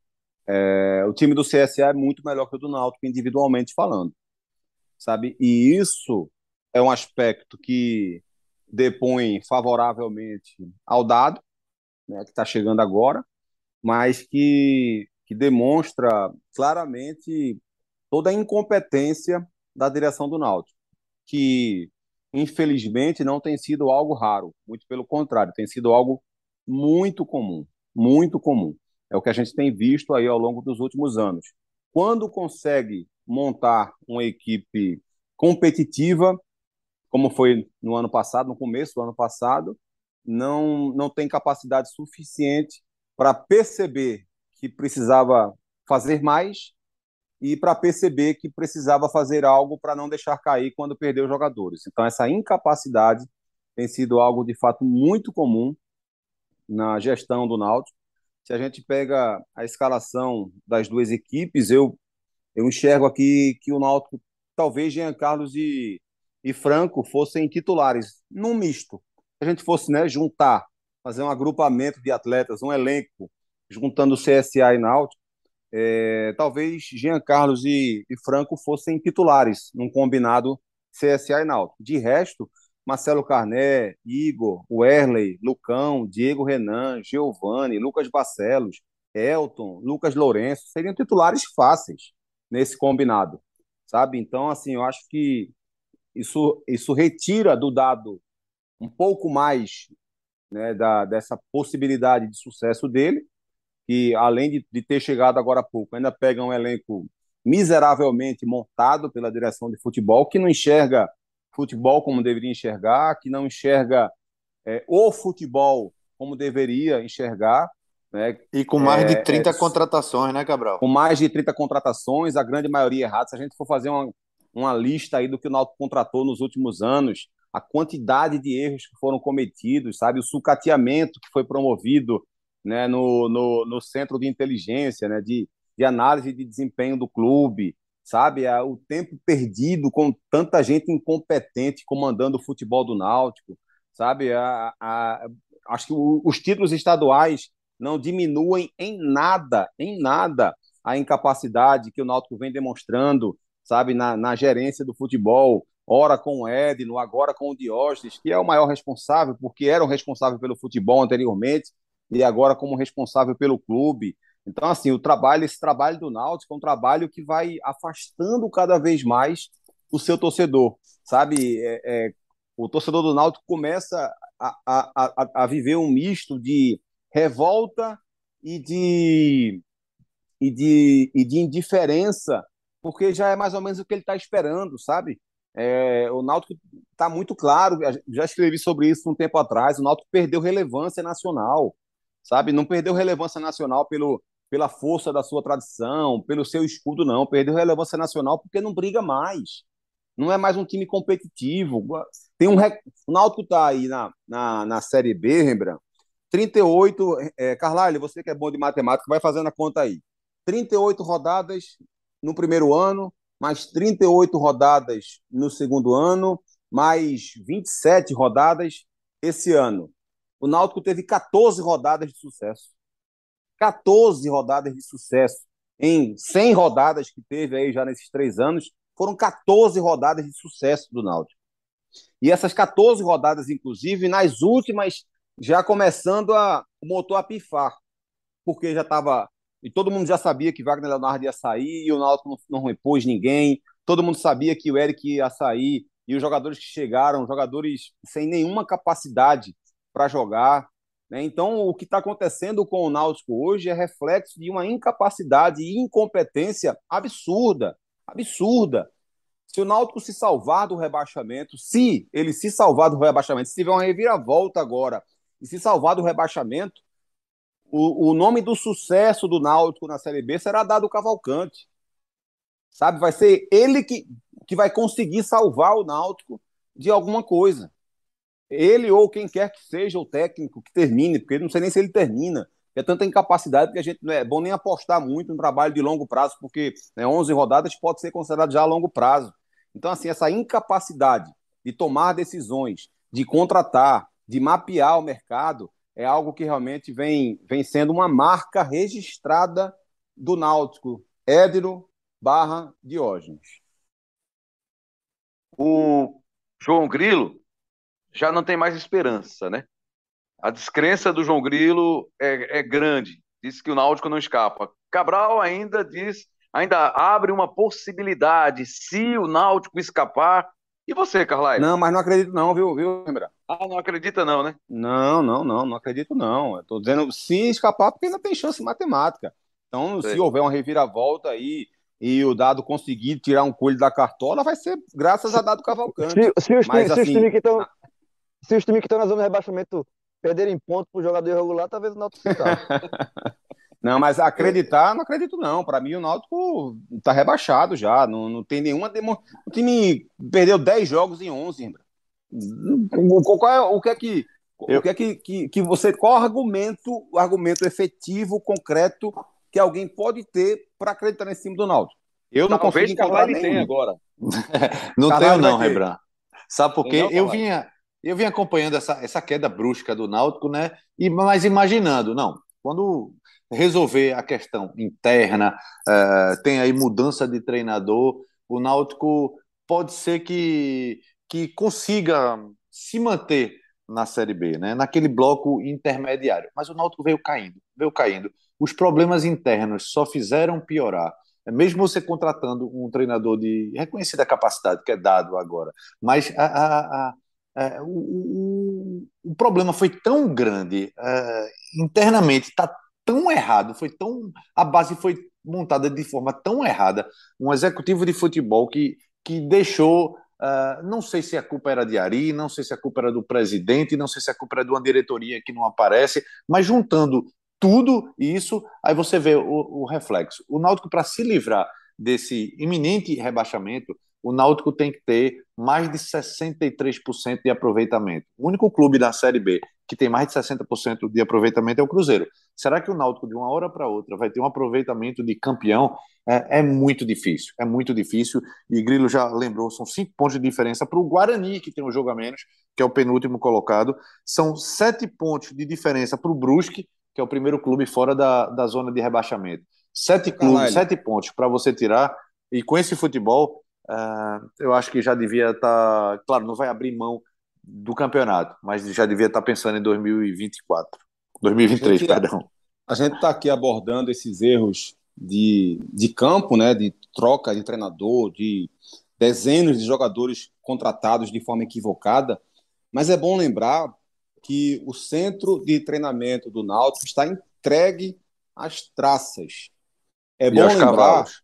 é, o time do CSA é muito melhor que o do Náutico, individualmente falando, sabe? E isso é um aspecto que depõe favoravelmente ao dado, né, que está chegando agora, mas que, que demonstra claramente toda a incompetência da direção do Náutico, que infelizmente não tem sido algo raro, muito pelo contrário, tem sido algo muito comum, muito comum. É o que a gente tem visto aí ao longo dos últimos anos. Quando consegue montar uma equipe competitiva, como foi no ano passado, no começo do ano passado, não, não tem capacidade suficiente para perceber que precisava fazer mais e para perceber que precisava fazer algo para não deixar cair quando perdeu jogadores. Então, essa incapacidade tem sido algo de fato muito comum na gestão do Náutico se a gente pega a escalação das duas equipes, eu, eu enxergo aqui que o Náutico, talvez Jean Carlos e, e Franco fossem titulares, num misto. Se a gente fosse né, juntar fazer um agrupamento de atletas, um elenco, juntando CSA e Náutico, é, talvez Jean Carlos e, e, Franco fossem titulares num combinado CSA e Náutico. De resto, Marcelo Carné, Igor, Werley, Lucão, Diego Renan, Giovanni, Lucas Barcelos, Elton, Lucas Lourenço, seriam titulares fáceis nesse combinado, sabe? Então, assim, eu acho que isso, isso retira do dado um pouco mais né, da, dessa possibilidade de sucesso dele, que além de, de ter chegado agora há pouco, ainda pega um elenco miseravelmente montado pela direção de futebol, que não enxerga futebol como deveria enxergar, que não enxerga é, o futebol como deveria enxergar. Né? E com mais é, de 30 é, contratações, né, Cabral? Com mais de 30 contratações, a grande maioria errada. Se a gente for fazer uma, uma lista aí do que o Náutico contratou nos últimos anos, a quantidade de erros que foram cometidos, sabe? O sucateamento que foi promovido né, no, no, no centro de inteligência, né, de, de análise de desempenho do clube, sabe? O tempo perdido com tanta gente incompetente comandando o futebol do Náutico, sabe? A, a, acho que o, os títulos estaduais não diminuem em nada, em nada, a incapacidade que o Náutico vem demonstrando, sabe, na, na gerência do futebol, ora com o Edno, agora com o Diógenes, que é o maior responsável, porque era o responsável pelo futebol anteriormente, e agora como responsável pelo clube. Então, assim, o trabalho, esse trabalho do Náutico é um trabalho que vai afastando cada vez mais o seu torcedor, sabe? É, é, o torcedor do Náutico começa a, a, a, a, viver um misto de revolta e de, e de, e de indiferença, porque já é mais ou menos o que ele está esperando, sabe? É, o Náutico está muito claro, já escrevi sobre isso um tempo atrás, o Náutico perdeu relevância nacional, sabe? Não perdeu relevância nacional pelo, pela força da sua tradição, pelo seu escudo, não. Perdeu relevância nacional porque não briga mais. Não é mais um time competitivo. Tem um rec... O Náutico está aí na, na, na Série B, Rembrandt. 38. É, Carlyle, você que é bom de matemática, vai fazendo a conta aí. 38 rodadas no primeiro ano, mais 38 rodadas no segundo ano, mais 27 rodadas esse ano. O Náutico teve 14 rodadas de sucesso. 14 rodadas de sucesso. Em 100 rodadas que teve aí já nesses três anos, foram 14 rodadas de sucesso do Náutico. E essas 14 rodadas, inclusive, nas últimas, já começando a o motor a pifar, porque já estava. E todo mundo já sabia que Wagner Leonardo ia sair, e o Náutico não, não repôs ninguém. Todo mundo sabia que o Eric ia sair, e os jogadores que chegaram, jogadores sem nenhuma capacidade para jogar. Né? Então, o que está acontecendo com o Náutico hoje é reflexo de uma incapacidade e incompetência absurda, absurda. Se o Náutico se salvar do rebaixamento, se ele se salvar do rebaixamento, se tiver uma reviravolta agora e se salvar do rebaixamento, o, o nome do sucesso do Náutico na Série B será dado ao Cavalcante. Sabe? Vai ser ele que, que vai conseguir salvar o Náutico de alguma coisa ele ou quem quer que seja o técnico que termine, porque não sei nem se ele termina. É tanta incapacidade que a gente não é bom nem apostar muito no trabalho de longo prazo, porque né, 11 rodadas pode ser considerado já a longo prazo. Então, assim, essa incapacidade de tomar decisões, de contratar, de mapear o mercado, é algo que realmente vem, vem sendo uma marca registrada do Náutico. Édiro barra Diógenes. O João Grilo já não tem mais esperança, né? A descrença do João Grilo é, é grande. Diz que o Náutico não escapa. Cabral ainda diz, ainda abre uma possibilidade se o Náutico escapar. E você, Carlai? Não, mas não acredito não, viu, viu, Lembra? Ah, não acredita não, né? Não, não, não, não acredito não. Eu tô dizendo se escapar porque ainda tem chance matemática. Então, Sei. se houver uma reviravolta aí e o Dado conseguir tirar um coelho da cartola, vai ser graças a Dado Cavalcante. Se, se os, Mas, se assim, os times que estão se os times que estão na zona de rebaixamento perderem ponto para o jogador irregular, talvez o Náutico fique. Não, mas acreditar, não acredito não. Para mim, o Náutico está rebaixado já. Não, não tem nenhuma. Demo... O time perdeu 10 jogos em 11. Qual é, o que é que. O que é que, que, que você. Qual o argumento, o argumento efetivo, concreto, que alguém pode ter para acreditar nesse time do Náutico? Eu não Talvez consigo encontrar nenhum. tem agora. não tenho, não, Rembrandt. Sabe por quê? Eu vinha, eu vim acompanhando essa, essa queda brusca do Náutico, né? E, mas imaginando, não, quando resolver a questão interna, uh, tem aí mudança de treinador, o Náutico pode ser que, que consiga se manter na Série B, né? naquele bloco intermediário. Mas o Náutico veio caindo, veio caindo. Os problemas internos só fizeram piorar. Mesmo você contratando um treinador de reconhecida capacidade, que é dado agora, mas a, a, a, é, o, o, problema foi tão grande é, internamente, está tão errado, foi tão a base foi montada de forma tão errada, um executivo de futebol que, que deixou Uh, não sei se a culpa era de Ari, não sei se a culpa era do presidente, não sei se a culpa era de uma diretoria que não aparece, mas juntando tudo isso, aí você vê o, o reflexo. O Náutico, para se livrar desse iminente rebaixamento, o Náutico tem que ter mais de 63% de aproveitamento. O único clube da Série B que tem mais de 60% de aproveitamento é o Cruzeiro. Será que o Náutico, de uma hora para outra, vai ter um aproveitamento de campeão? É, é, muito difícil, é muito difícil. E Grilo já lembrou, são cinco pontos de diferença para o Guarani, que tem um jogo a menos, que é o penúltimo colocado. São sete pontos de diferença para o Brusque, que é o primeiro clube fora da, da zona de rebaixamento. Sete clubes, sete pontos para você tirar. E com esse futebol, uh, eu acho que já devia estar. Tá, claro, não vai abrir mão do campeonato, mas já devia estar tá pensando em 2024. 2023, a gente, perdão. A gente está aqui abordando esses erros de, de campo, né, de troca de treinador, de dezenas de jogadores contratados de forma equivocada, mas é bom lembrar que o centro de treinamento do Náutico está entregue às traças. É e bom lembrar. Cavalos.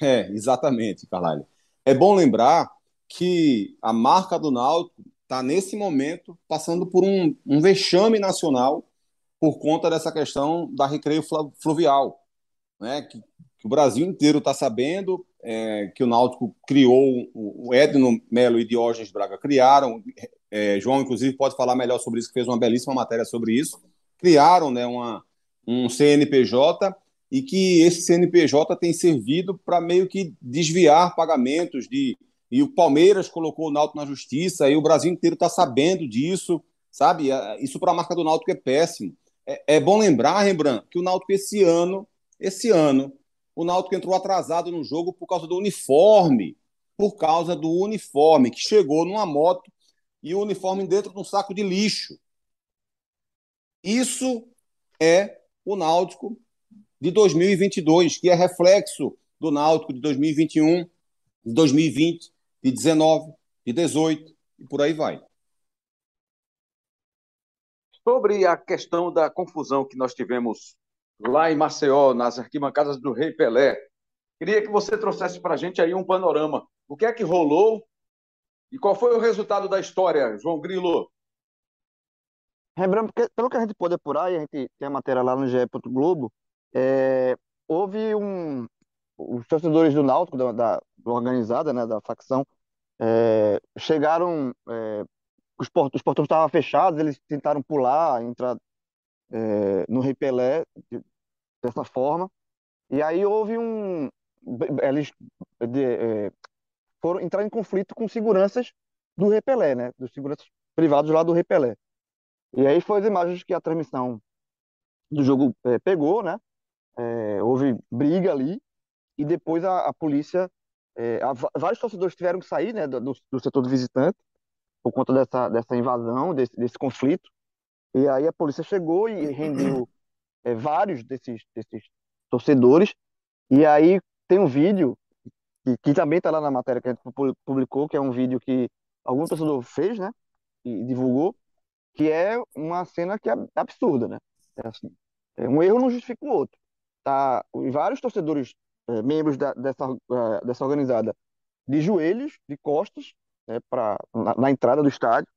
É, exatamente, Carlalho. É bom lembrar que a marca do Náutico está, nesse momento, passando por um, um vexame nacional por conta dessa questão da recreio fluvial. Né? Que, que o Brasil inteiro está sabendo é, que o Náutico criou, o Edno Melo e Diógenes Braga criaram é, João, inclusive, pode falar melhor sobre isso, que fez uma belíssima matéria sobre isso. Criaram né, uma, um CNPJ e que esse CNPJ tem servido para meio que desviar pagamentos de. E o Palmeiras colocou o Náutico na justiça, e o Brasil inteiro está sabendo disso, sabe? Isso para a marca do Náutico é péssimo. É, é bom lembrar, Rembrandt, que o Náutico esse ano, esse ano, o Náutico entrou atrasado no jogo por causa do uniforme, por causa do uniforme, que chegou numa moto e o uniforme dentro de um saco de lixo. Isso é o Náutico de 2022, que é reflexo do Náutico de 2021, de 2020, de 19, de 18 e por aí vai. Sobre a questão da confusão que nós tivemos lá em Maceió, nas arquibancadas do Rei Pelé, queria que você trouxesse para a gente aí um panorama. O que é que rolou e qual foi o resultado da história, João Grilo? Lembrando, pelo que a gente pôde apurar, e a gente tem a matéria lá no GE. Globo, é, houve um. Os torcedores do Náutico, da, da organizada, né, da facção, é, chegaram. É, os, port, os portões estavam fechados, eles tentaram pular, entrar é, no Rei Pelé de, dessa forma. E aí houve um. Eles de, é, foram entrar em conflito com seguranças do Repelé, né? Dos seguranças privados lá do Repelé. E aí foi as imagens que a transmissão do jogo é, pegou, né? É, houve briga ali e depois a, a polícia, é, a, vários torcedores tiveram que sair, né? Do, do, setor do visitante por conta dessa dessa invasão, desse, desse conflito. E aí a polícia chegou e rendeu vários desses desses torcedores. E aí tem um vídeo que, que também está lá na matéria que a gente publicou, que é um vídeo que algum torcedor fez, né? E divulgou, que é uma cena que é absurda, né? É assim, é, um erro não justifica o outro. Tá, vários torcedores, é, membros da, dessa, uh, dessa organizada, de joelhos, de costas, né, na, na, entrada do estádio,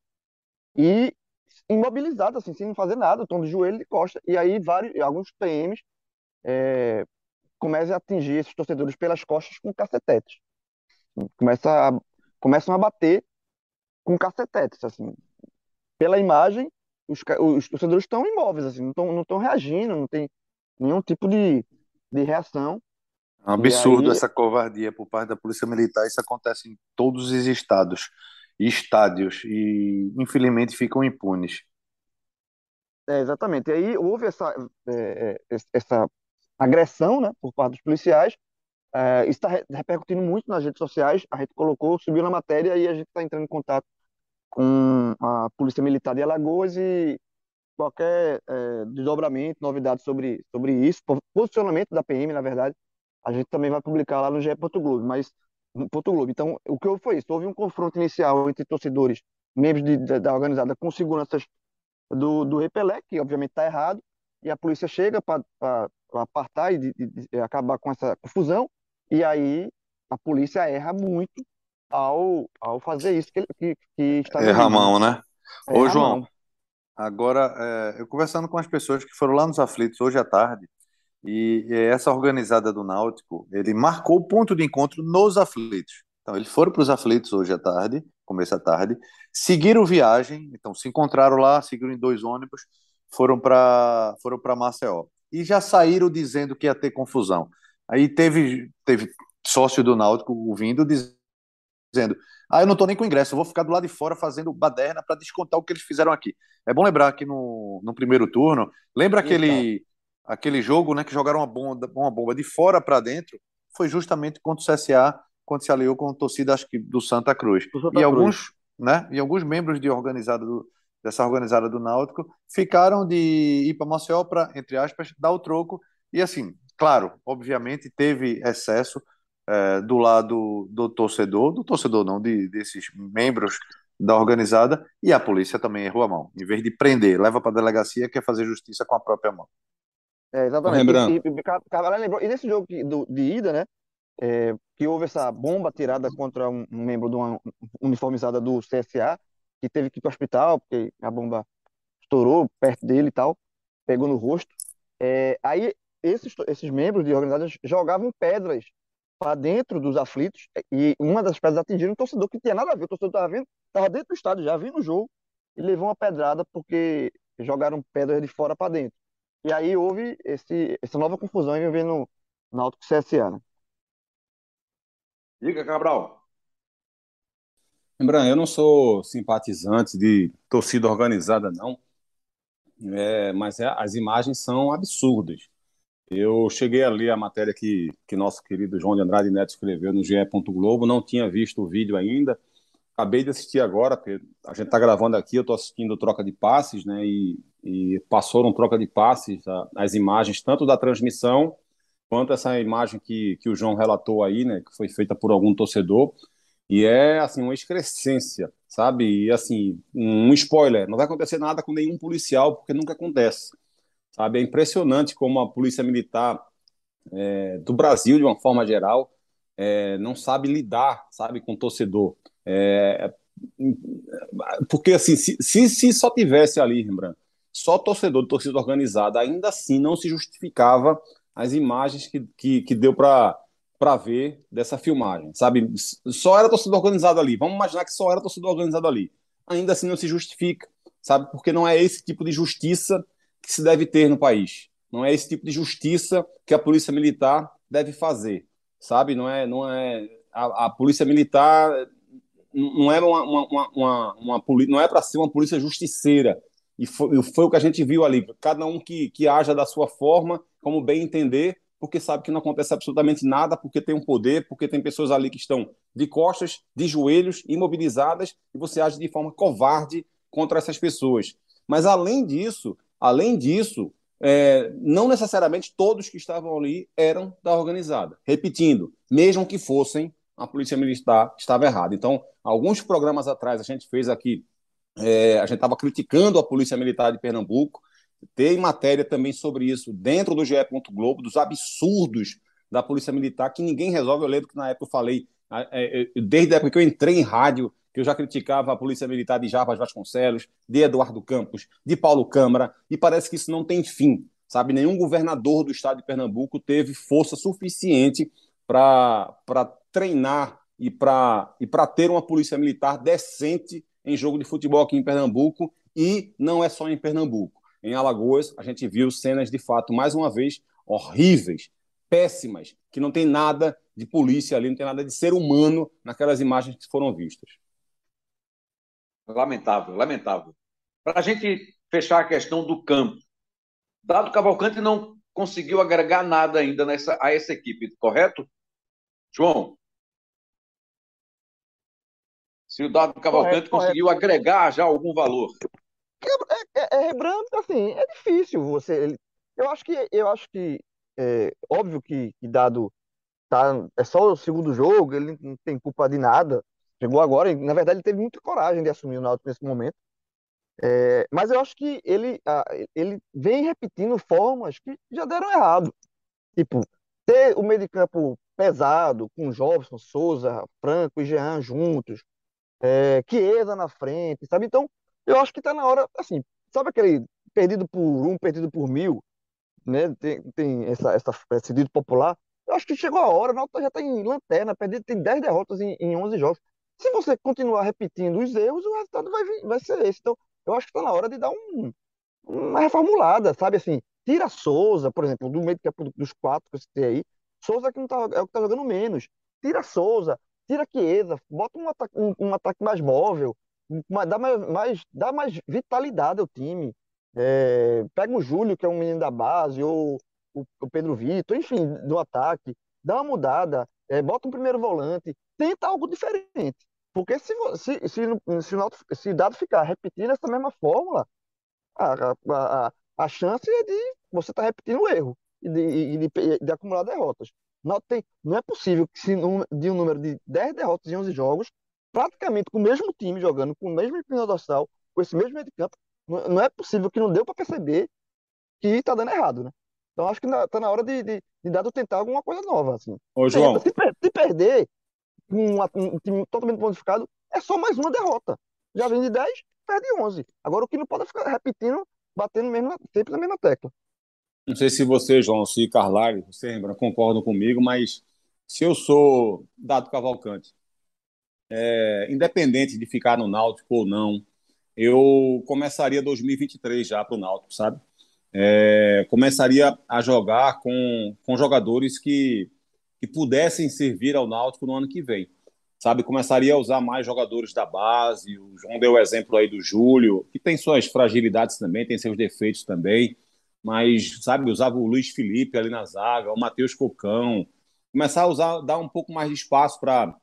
e imobilizados, assim, sem fazer nada, estão de joelho de costas. E aí vários, alguns PMs é, comece a atingir esses torcedores pelas costas com cacetetes. Começa a, começam a bater com cacetetes, assim. Pela imagem, os, os torcedores estão imóveis, assim, não estão reagindo, não tem nenhum tipo de, de reação. É um absurdo aí... essa covardia por parte da Polícia Militar. Isso acontece em todos os estados. estádios e, infelizmente, ficam impunes. É, exatamente. E aí houve essa, é, é essa agressão né, por parte dos policiais. É, isso está repercutindo muito nas redes sociais. A gente colocou, subiu na matéria e a gente está entrando em contato com a Polícia Militar de Alagoas e qualquer é, desdobramento, novidade sobre, sobre isso, posicionamento da PM, na verdade, a gente também vai publicar lá no GE. Globo, mas Porto Globo. Então, o que houve foi isso: houve um confronto inicial entre torcedores, membros de, de, da organizada, com seguranças do, do Repelé, que obviamente está errado, e a polícia chega para apartar e de, de, acabar com essa confusão, e aí a polícia erra muito ao, ao fazer isso que, que, que está Erra a mão, né? Ô, João, agora, é, eu conversando com as pessoas que foram lá nos aflitos hoje à tarde, e essa organizada do Náutico, ele marcou o ponto de encontro nos aflitos. Então, eles foram para os aflitos hoje à tarde, começo à tarde, seguiram viagem, então se encontraram lá, seguiram em dois ônibus, foram para foram para Maceió. E já saíram dizendo que ia ter confusão. Aí teve, teve sócio do Náutico ouvindo dizendo: Ah, eu não estou nem com ingresso, eu vou ficar do lado de fora fazendo baderna para descontar o que eles fizeram aqui. É bom lembrar que no, no primeiro turno, lembra aquele, aquele jogo né, que jogaram uma bomba, uma bomba de fora para dentro? Foi justamente contra o CSA, quando se aliou com a torcida acho que, do Santa Cruz. Do Santa e Cruz. alguns, né, e alguns membros de organizada do, dessa organizada do Náutico ficaram de ir para Maceió para, entre aspas, dar o troco. E assim, claro, obviamente teve excesso é, do lado do torcedor, do torcedor não, de, desses membros da organizada, e a polícia também errou a mão. Em vez de prender, leva para a delegacia, quer fazer justiça com a própria mão. É, exatamente. Lembrando. E, e, lembrou, e nesse jogo de, de ida, né, é, que houve essa bomba tirada contra um, um, membro de uma uniformizada do CSA, que teve que ir para o hospital, porque a bomba estourou perto dele e tal, pegou no rosto. É, aí esses, esses membros de organizadas jogavam pedras para dentro dos aflitos e uma das pedras atingiram um torcedor que tinha nada a ver. O torcedor estava vindo, estava dentro do estádio, já vindo o jogo e levou uma pedrada porque jogaram pedras de fora para dentro. E aí houve esse, essa nova confusão envolvendo Náutico CSA, né? Diga, Cabral. Lembrando, eu não sou simpatizante de torcida organizada, não. É, mas é, as imagens são absurdas. Eu cheguei a ler a matéria que, que nosso querido João de Andrade Neto escreveu no GE. Globo, não tinha visto o vídeo ainda. Acabei de assistir agora, porque a gente está gravando aqui, eu estou assistindo troca de passes, né? E, e passou um troca de passes as imagens, tanto da transmissão quanto essa imagem que, que o João relatou aí, né? Que foi feita por algum torcedor. E é, assim, uma excrescência, sabe? E, assim, um spoiler: não vai acontecer nada com nenhum policial, porque nunca acontece sabe? É impressionante como a polícia militar é, do Brasil, de uma forma geral, é, não sabe lidar, sabe, com o torcedor. É, porque assim, se, se, se, só tivesse ali, Rembrandt, só torcedor de torcida organizada, ainda assim não se justificava as imagens que, que, que deu para para ver dessa filmagem, sabe? Só era torcedor organizado ali. Vamos imaginar que só era torcedor organizado ali. Ainda assim não se justifica, sabe? Porque não é esse tipo de justiça que se deve ter no país. Não é esse tipo de justiça que a polícia militar deve fazer, sabe? Não é, não é a, a polícia militar não é uma, uma, uma, uma, não é para ser uma polícia justiceira. E foi, foi, o que a gente viu ali. Cada um que, que haja da sua forma, como bem entender, porque sabe que não acontece absolutamente nada, porque tem um poder, porque tem pessoas ali que estão de costas, de joelhos, imobilizadas, e você age de forma covarde contra essas pessoas. Mas além disso, Além disso, é, não necessariamente todos que estavam ali eram da organizada. Repetindo, mesmo que fossem, a polícia militar estava errada. Então, alguns programas atrás a gente fez aqui, é, a gente estava criticando a polícia militar de Pernambuco. Tem matéria também sobre isso dentro do GE. Globo, dos absurdos da polícia militar que ninguém resolve. Eu lembro que na época eu falei, é, é, desde a época que eu entrei em rádio, que eu já criticava a Polícia Militar de Jarbas Vasconcelos, de Eduardo Campos, de Paulo Câmara, e parece que isso não tem fim. Sabe, nenhum governador do estado de Pernambuco teve força suficiente para treinar e para e ter uma polícia militar decente em jogo de futebol aqui em Pernambuco, e não é só em Pernambuco. Em Alagoas, a gente viu cenas de fato, mais uma vez, horríveis, péssimas, que não tem nada de polícia ali, não tem nada de ser humano naquelas imagens que foram vistas. Lamentável, lamentável. Para a gente fechar a questão do campo, Dado Cavalcante não conseguiu agregar nada ainda nessa, a essa equipe, correto? João? Se o Dado Cavalcante correto, conseguiu correto. agregar já algum valor. É, é, é, é assim, é difícil você. Eu acho que, eu acho que é óbvio que, que Dado tá, é só o segundo jogo, ele não tem culpa de nada. Chegou agora, e, na verdade, ele teve muita coragem de assumir o Náutico nesse momento. É, mas eu acho que ele, ele vem repetindo formas que já deram errado. Tipo, ter o meio de campo pesado, com Jobson, Souza, Franco e Jean juntos, é, Chiesa na frente, sabe? Então, eu acho que está na hora, assim, sabe aquele perdido por um, perdido por mil, né? Tem, tem essa, essa, esse dito popular. Eu acho que chegou a hora, o Náutico já está em lanterna, perdido, tem 10 derrotas em, em 11 jogos. Se você continuar repetindo os erros, o resultado vai, vir, vai ser esse. Então, eu acho que está na hora de dar um, uma reformulada, sabe? Assim, tira Souza, por exemplo, do meio de campo dos quatro que eu citei aí. Souza que não tá, é o que está jogando menos. Tira Souza, tira Chiesa, bota um ataque, um, um ataque mais móvel, dá mais, mais, dá mais vitalidade ao time. É, pega o Júlio, que é um menino da base, ou o, o Pedro Vitor, enfim, do ataque, dá uma mudada, é, bota um primeiro volante, tenta algo diferente. Porque se, se, se, se, o se dado ficar repetindo essa mesma fórmula, a, a, a, a chance é de você estar tá repetindo o erro e de, de, de, acumular derrotas. Não, tem, não é possível que se de um número de 10 derrotas em 11 jogos, praticamente com o mesmo time jogando, com o mesmo empinador dorsal, com esse mesmo meio de campo, não, não é possível que não deu para perceber que está dando errado, né? Então acho que está na hora de, de, de dado tentar alguma coisa nova, assim. Ô, João. Se, se perder, um, um time totalmente modificado, é só mais uma derrota. Já vem de 10, perde 11. Agora o que não pode é ficar repetindo, batendo mesmo, sempre na mesma tecla. Não sei se você, João, se Carlari, você lembra, concordam comigo, mas se eu sou Dado Cavalcante, é, independente de ficar no Náutico ou não, eu começaria 2023 já para o Náutico, sabe? É, começaria a jogar com, com jogadores que que pudessem servir ao Náutico no ano que vem. Sabe, começaria a usar mais jogadores da base. O João deu o exemplo aí do Júlio, que tem suas fragilidades também, tem seus defeitos também, mas, sabe, usava o Luiz Felipe ali na zaga, o Matheus Cocão. Começar a usar, dar um pouco mais de espaço para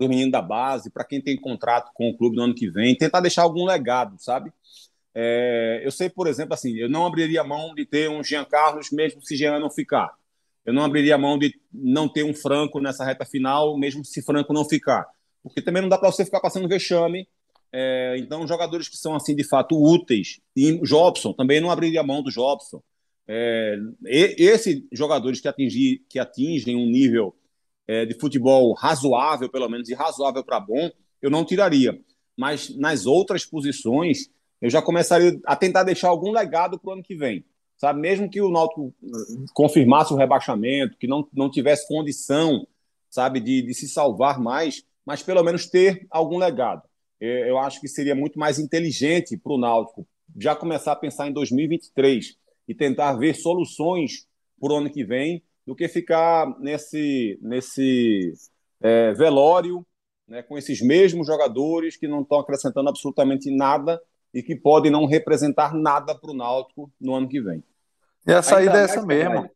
o menino da base, para quem tem contrato com o clube no ano que vem, tentar deixar algum legado, sabe? É, eu sei, por exemplo, assim, eu não abriria mão de ter um Jean Carlos, mesmo se Jean não ficar. Eu não abriria mão de não ter um Franco nessa reta final, mesmo se Franco não ficar. Porque também não dá para você ficar passando vexame. É, então, jogadores que são, assim, de fato, úteis. E Jobson, também não abriria mão do Jobson. É, esses jogadores que, atingir, que atingem um nível é, de futebol razoável, pelo menos, e razoável para bom, eu não tiraria. Mas nas outras posições, eu já começaria a tentar deixar algum legado para o ano que vem sabe? Mesmo que o Náutico eh, confirmasse o rebaixamento, que não, não tivesse condição, sabe, de, de se salvar mais, mas pelo menos ter algum legado. Eu acho que seria muito mais inteligente para o Náutico já começar a pensar em 2023 e tentar ver soluções para o ano que vem do que ficar nesse, nesse é, velório né, com esses mesmos jogadores que não estão acrescentando absolutamente nada e que podem não representar nada para o Náutico no ano que vem. E a saída é essa mesmo.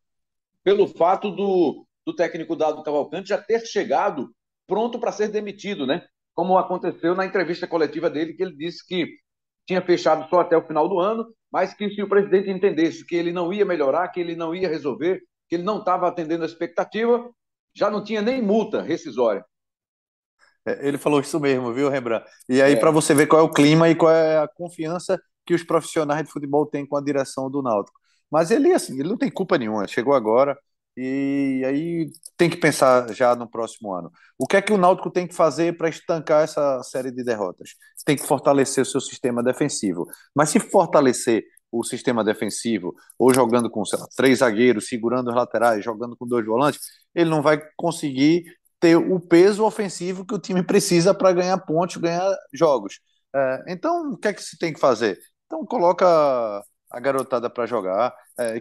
Pelo fato do, do técnico Dado Cavalcante já ter chegado pronto para ser demitido, né? Como aconteceu na entrevista coletiva dele, que ele disse que tinha fechado só até o final do ano, mas que se o presidente entendesse que ele não ia melhorar, que ele não ia resolver, que ele não estava atendendo a expectativa, já não tinha nem multa rescisória. É, ele falou isso mesmo, viu, Rembrandt? E aí, é. para você ver qual é o clima e qual é a confiança que os profissionais de futebol têm com a direção do Náutico. Mas ele, assim, ele não tem culpa nenhuma, chegou agora e aí tem que pensar já no próximo ano. O que é que o Náutico tem que fazer para estancar essa série de derrotas? Tem que fortalecer o seu sistema defensivo. Mas se fortalecer o sistema defensivo, ou jogando com lá, três zagueiros, segurando os laterais, jogando com dois volantes, ele não vai conseguir ter o peso ofensivo que o time precisa para ganhar pontos, ganhar jogos. É, então, o que é que se tem que fazer? Então, coloca a garotada para jogar. É,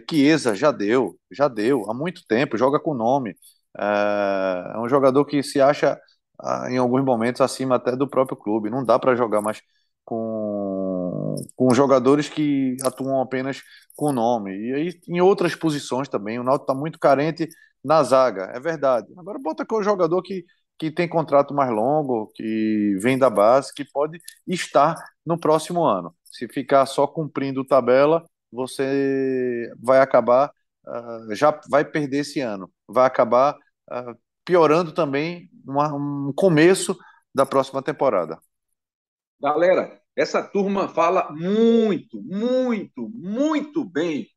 já deu, já deu, há muito tempo, joga com nome. É, é um jogador que se acha, ah, em alguns momentos, acima até do próprio clube. Não dá para jogar mais com, com jogadores que atuam apenas com nome. E aí, em outras posições também, o Náutico está muito carente na zaga, é verdade. Agora bota com o jogador que, que tem contrato mais longo, que vem da base, que pode estar no próximo ano. Se ficar só cumprindo tabela, você vai acabar, uh, já vai perder esse ano, vai acabar uh, piorando também uma, um começo da próxima temporada. Galera, essa turma fala muito, muito, muito bem.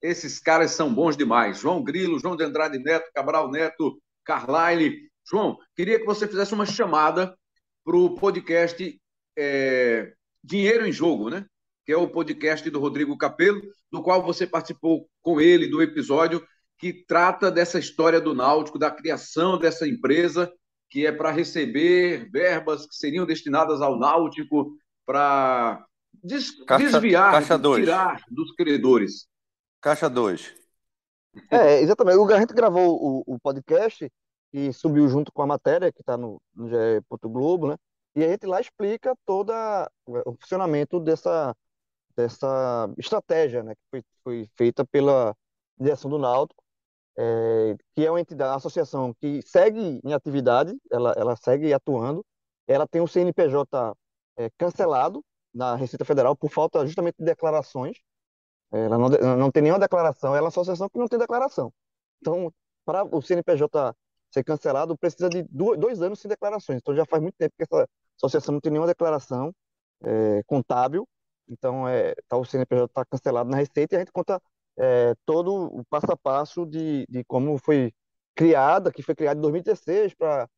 Esses caras são bons demais. João Grilo, João de Andrade Neto, Cabral Neto, Carlyle. João, queria que você fizesse uma chamada para o podcast é, Dinheiro em Jogo, né? Que é o podcast do Rodrigo Capelo, do qual você participou com ele do episódio que trata dessa história do Náutico, da criação dessa empresa, que é para receber verbas que seriam destinadas ao Náutico, para des caixa, desviar, caixa tirar dos credores. Caixa 2. É, exatamente. O, gente gravou o, o podcast e subiu junto com a matéria que está no, no GE. Globo, né? E a gente lá explica todo o funcionamento dessa, dessa estratégia, né? Que foi, foi feita pela direção do Náutico é, que é uma entidade, uma associação que segue em atividade, ela, ela segue atuando, ela tem o CNPJ é, cancelado na Receita Federal por falta justamente de declarações, ela não, não tem nenhuma declaração, ela é uma associação que não tem declaração. Então, para o CNPJ ser cancelado, precisa de dois anos sem declarações. Então, já faz muito tempo que essa associação não tem nenhuma declaração é, contábil. Então, é, tá, o CNPJ está cancelado na Receita e a gente conta é, todo o passo a passo de, de como foi criada, que foi criada em 2016 para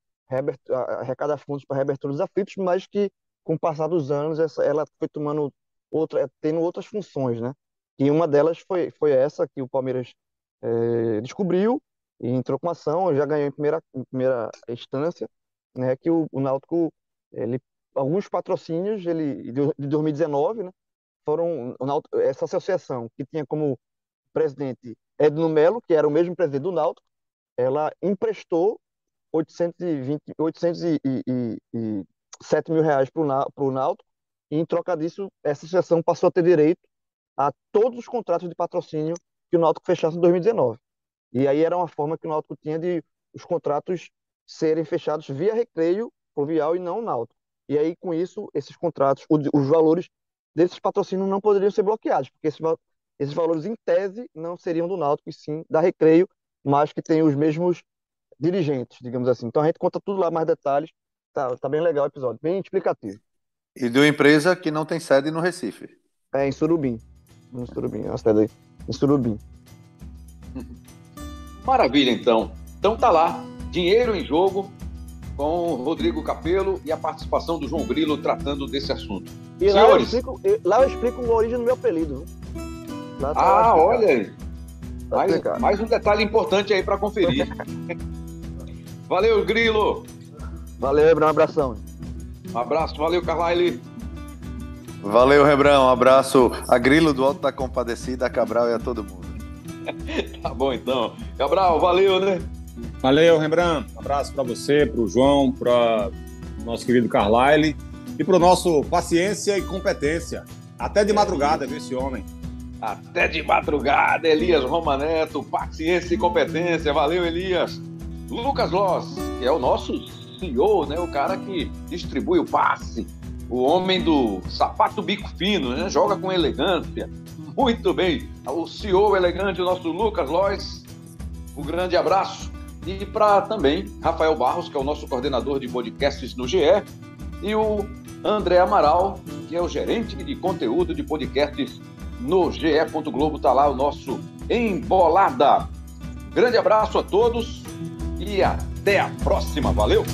arrecadar fundos para reabertura dos aflitos, mas que com o passar dos anos essa, ela foi tomando outra, é, tendo outras funções, né? E uma delas foi, foi essa que o Palmeiras é, descobriu e entrou com ação, já ganhou em primeira, em primeira instância, né? Que o, o Náutico, ele, alguns patrocínios ele, de 2019, né? Foram essa associação que tinha como presidente Edno Melo, que era o mesmo presidente do Náutico, ela emprestou 820, 807 mil reais para o Náutico, e em troca disso, essa associação passou a ter direito a todos os contratos de patrocínio que o Náutico fechasse em 2019. E aí era uma forma que o Náutico tinha de os contratos serem fechados via recreio fluvial e não Náutico. E aí, com isso, esses contratos, os valores desses patrocínios não poderiam ser bloqueados, porque esses esses valores, em tese, não seriam do Náutico, e sim da Recreio, mas que tem os mesmos dirigentes, digamos assim. Então a gente conta tudo lá, mais detalhes. Tá, tá bem legal o episódio, bem explicativo. E de uma empresa que não tem sede no Recife. É, em Surubim. No Surubim, a sede aí. Em Surubim. Maravilha, então. Então tá lá. Dinheiro em jogo com o Rodrigo Capelo e a participação do João Grilo tratando desse assunto. E Senhores, lá eu explico, lá eu explico a origem do meu apelido. Tá ah, olha aí. Mais, mais um detalhe importante aí para conferir. valeu, Grilo. Valeu. Um abração. Um abraço. Valeu, Carlyle. Valeu, Rebrão. Um abraço a Grilo do Alto da Compadecida, a Cabral e a todo mundo. tá bom, então. Cabral, valeu, né? Valeu, Rembrandt. Um abraço para você, para o João, para o nosso querido Carlyle e para o nosso paciência e competência. Até de madrugada, viu esse homem? Até de madrugada, Elias Romaneto, paciência e competência. Valeu, Elias. Lucas Loss, que é o nosso CEO, né? O cara que distribui o passe. O homem do sapato bico fino, né? Joga com elegância. Muito bem. O CEO elegante, o nosso Lucas Loss. Um grande abraço. E para também Rafael Barros, que é o nosso coordenador de podcasts no GE. E o André Amaral, que é o gerente de conteúdo de podcasts no GE. Globo está lá o nosso Embolada. Grande abraço a todos e até a próxima. Valeu!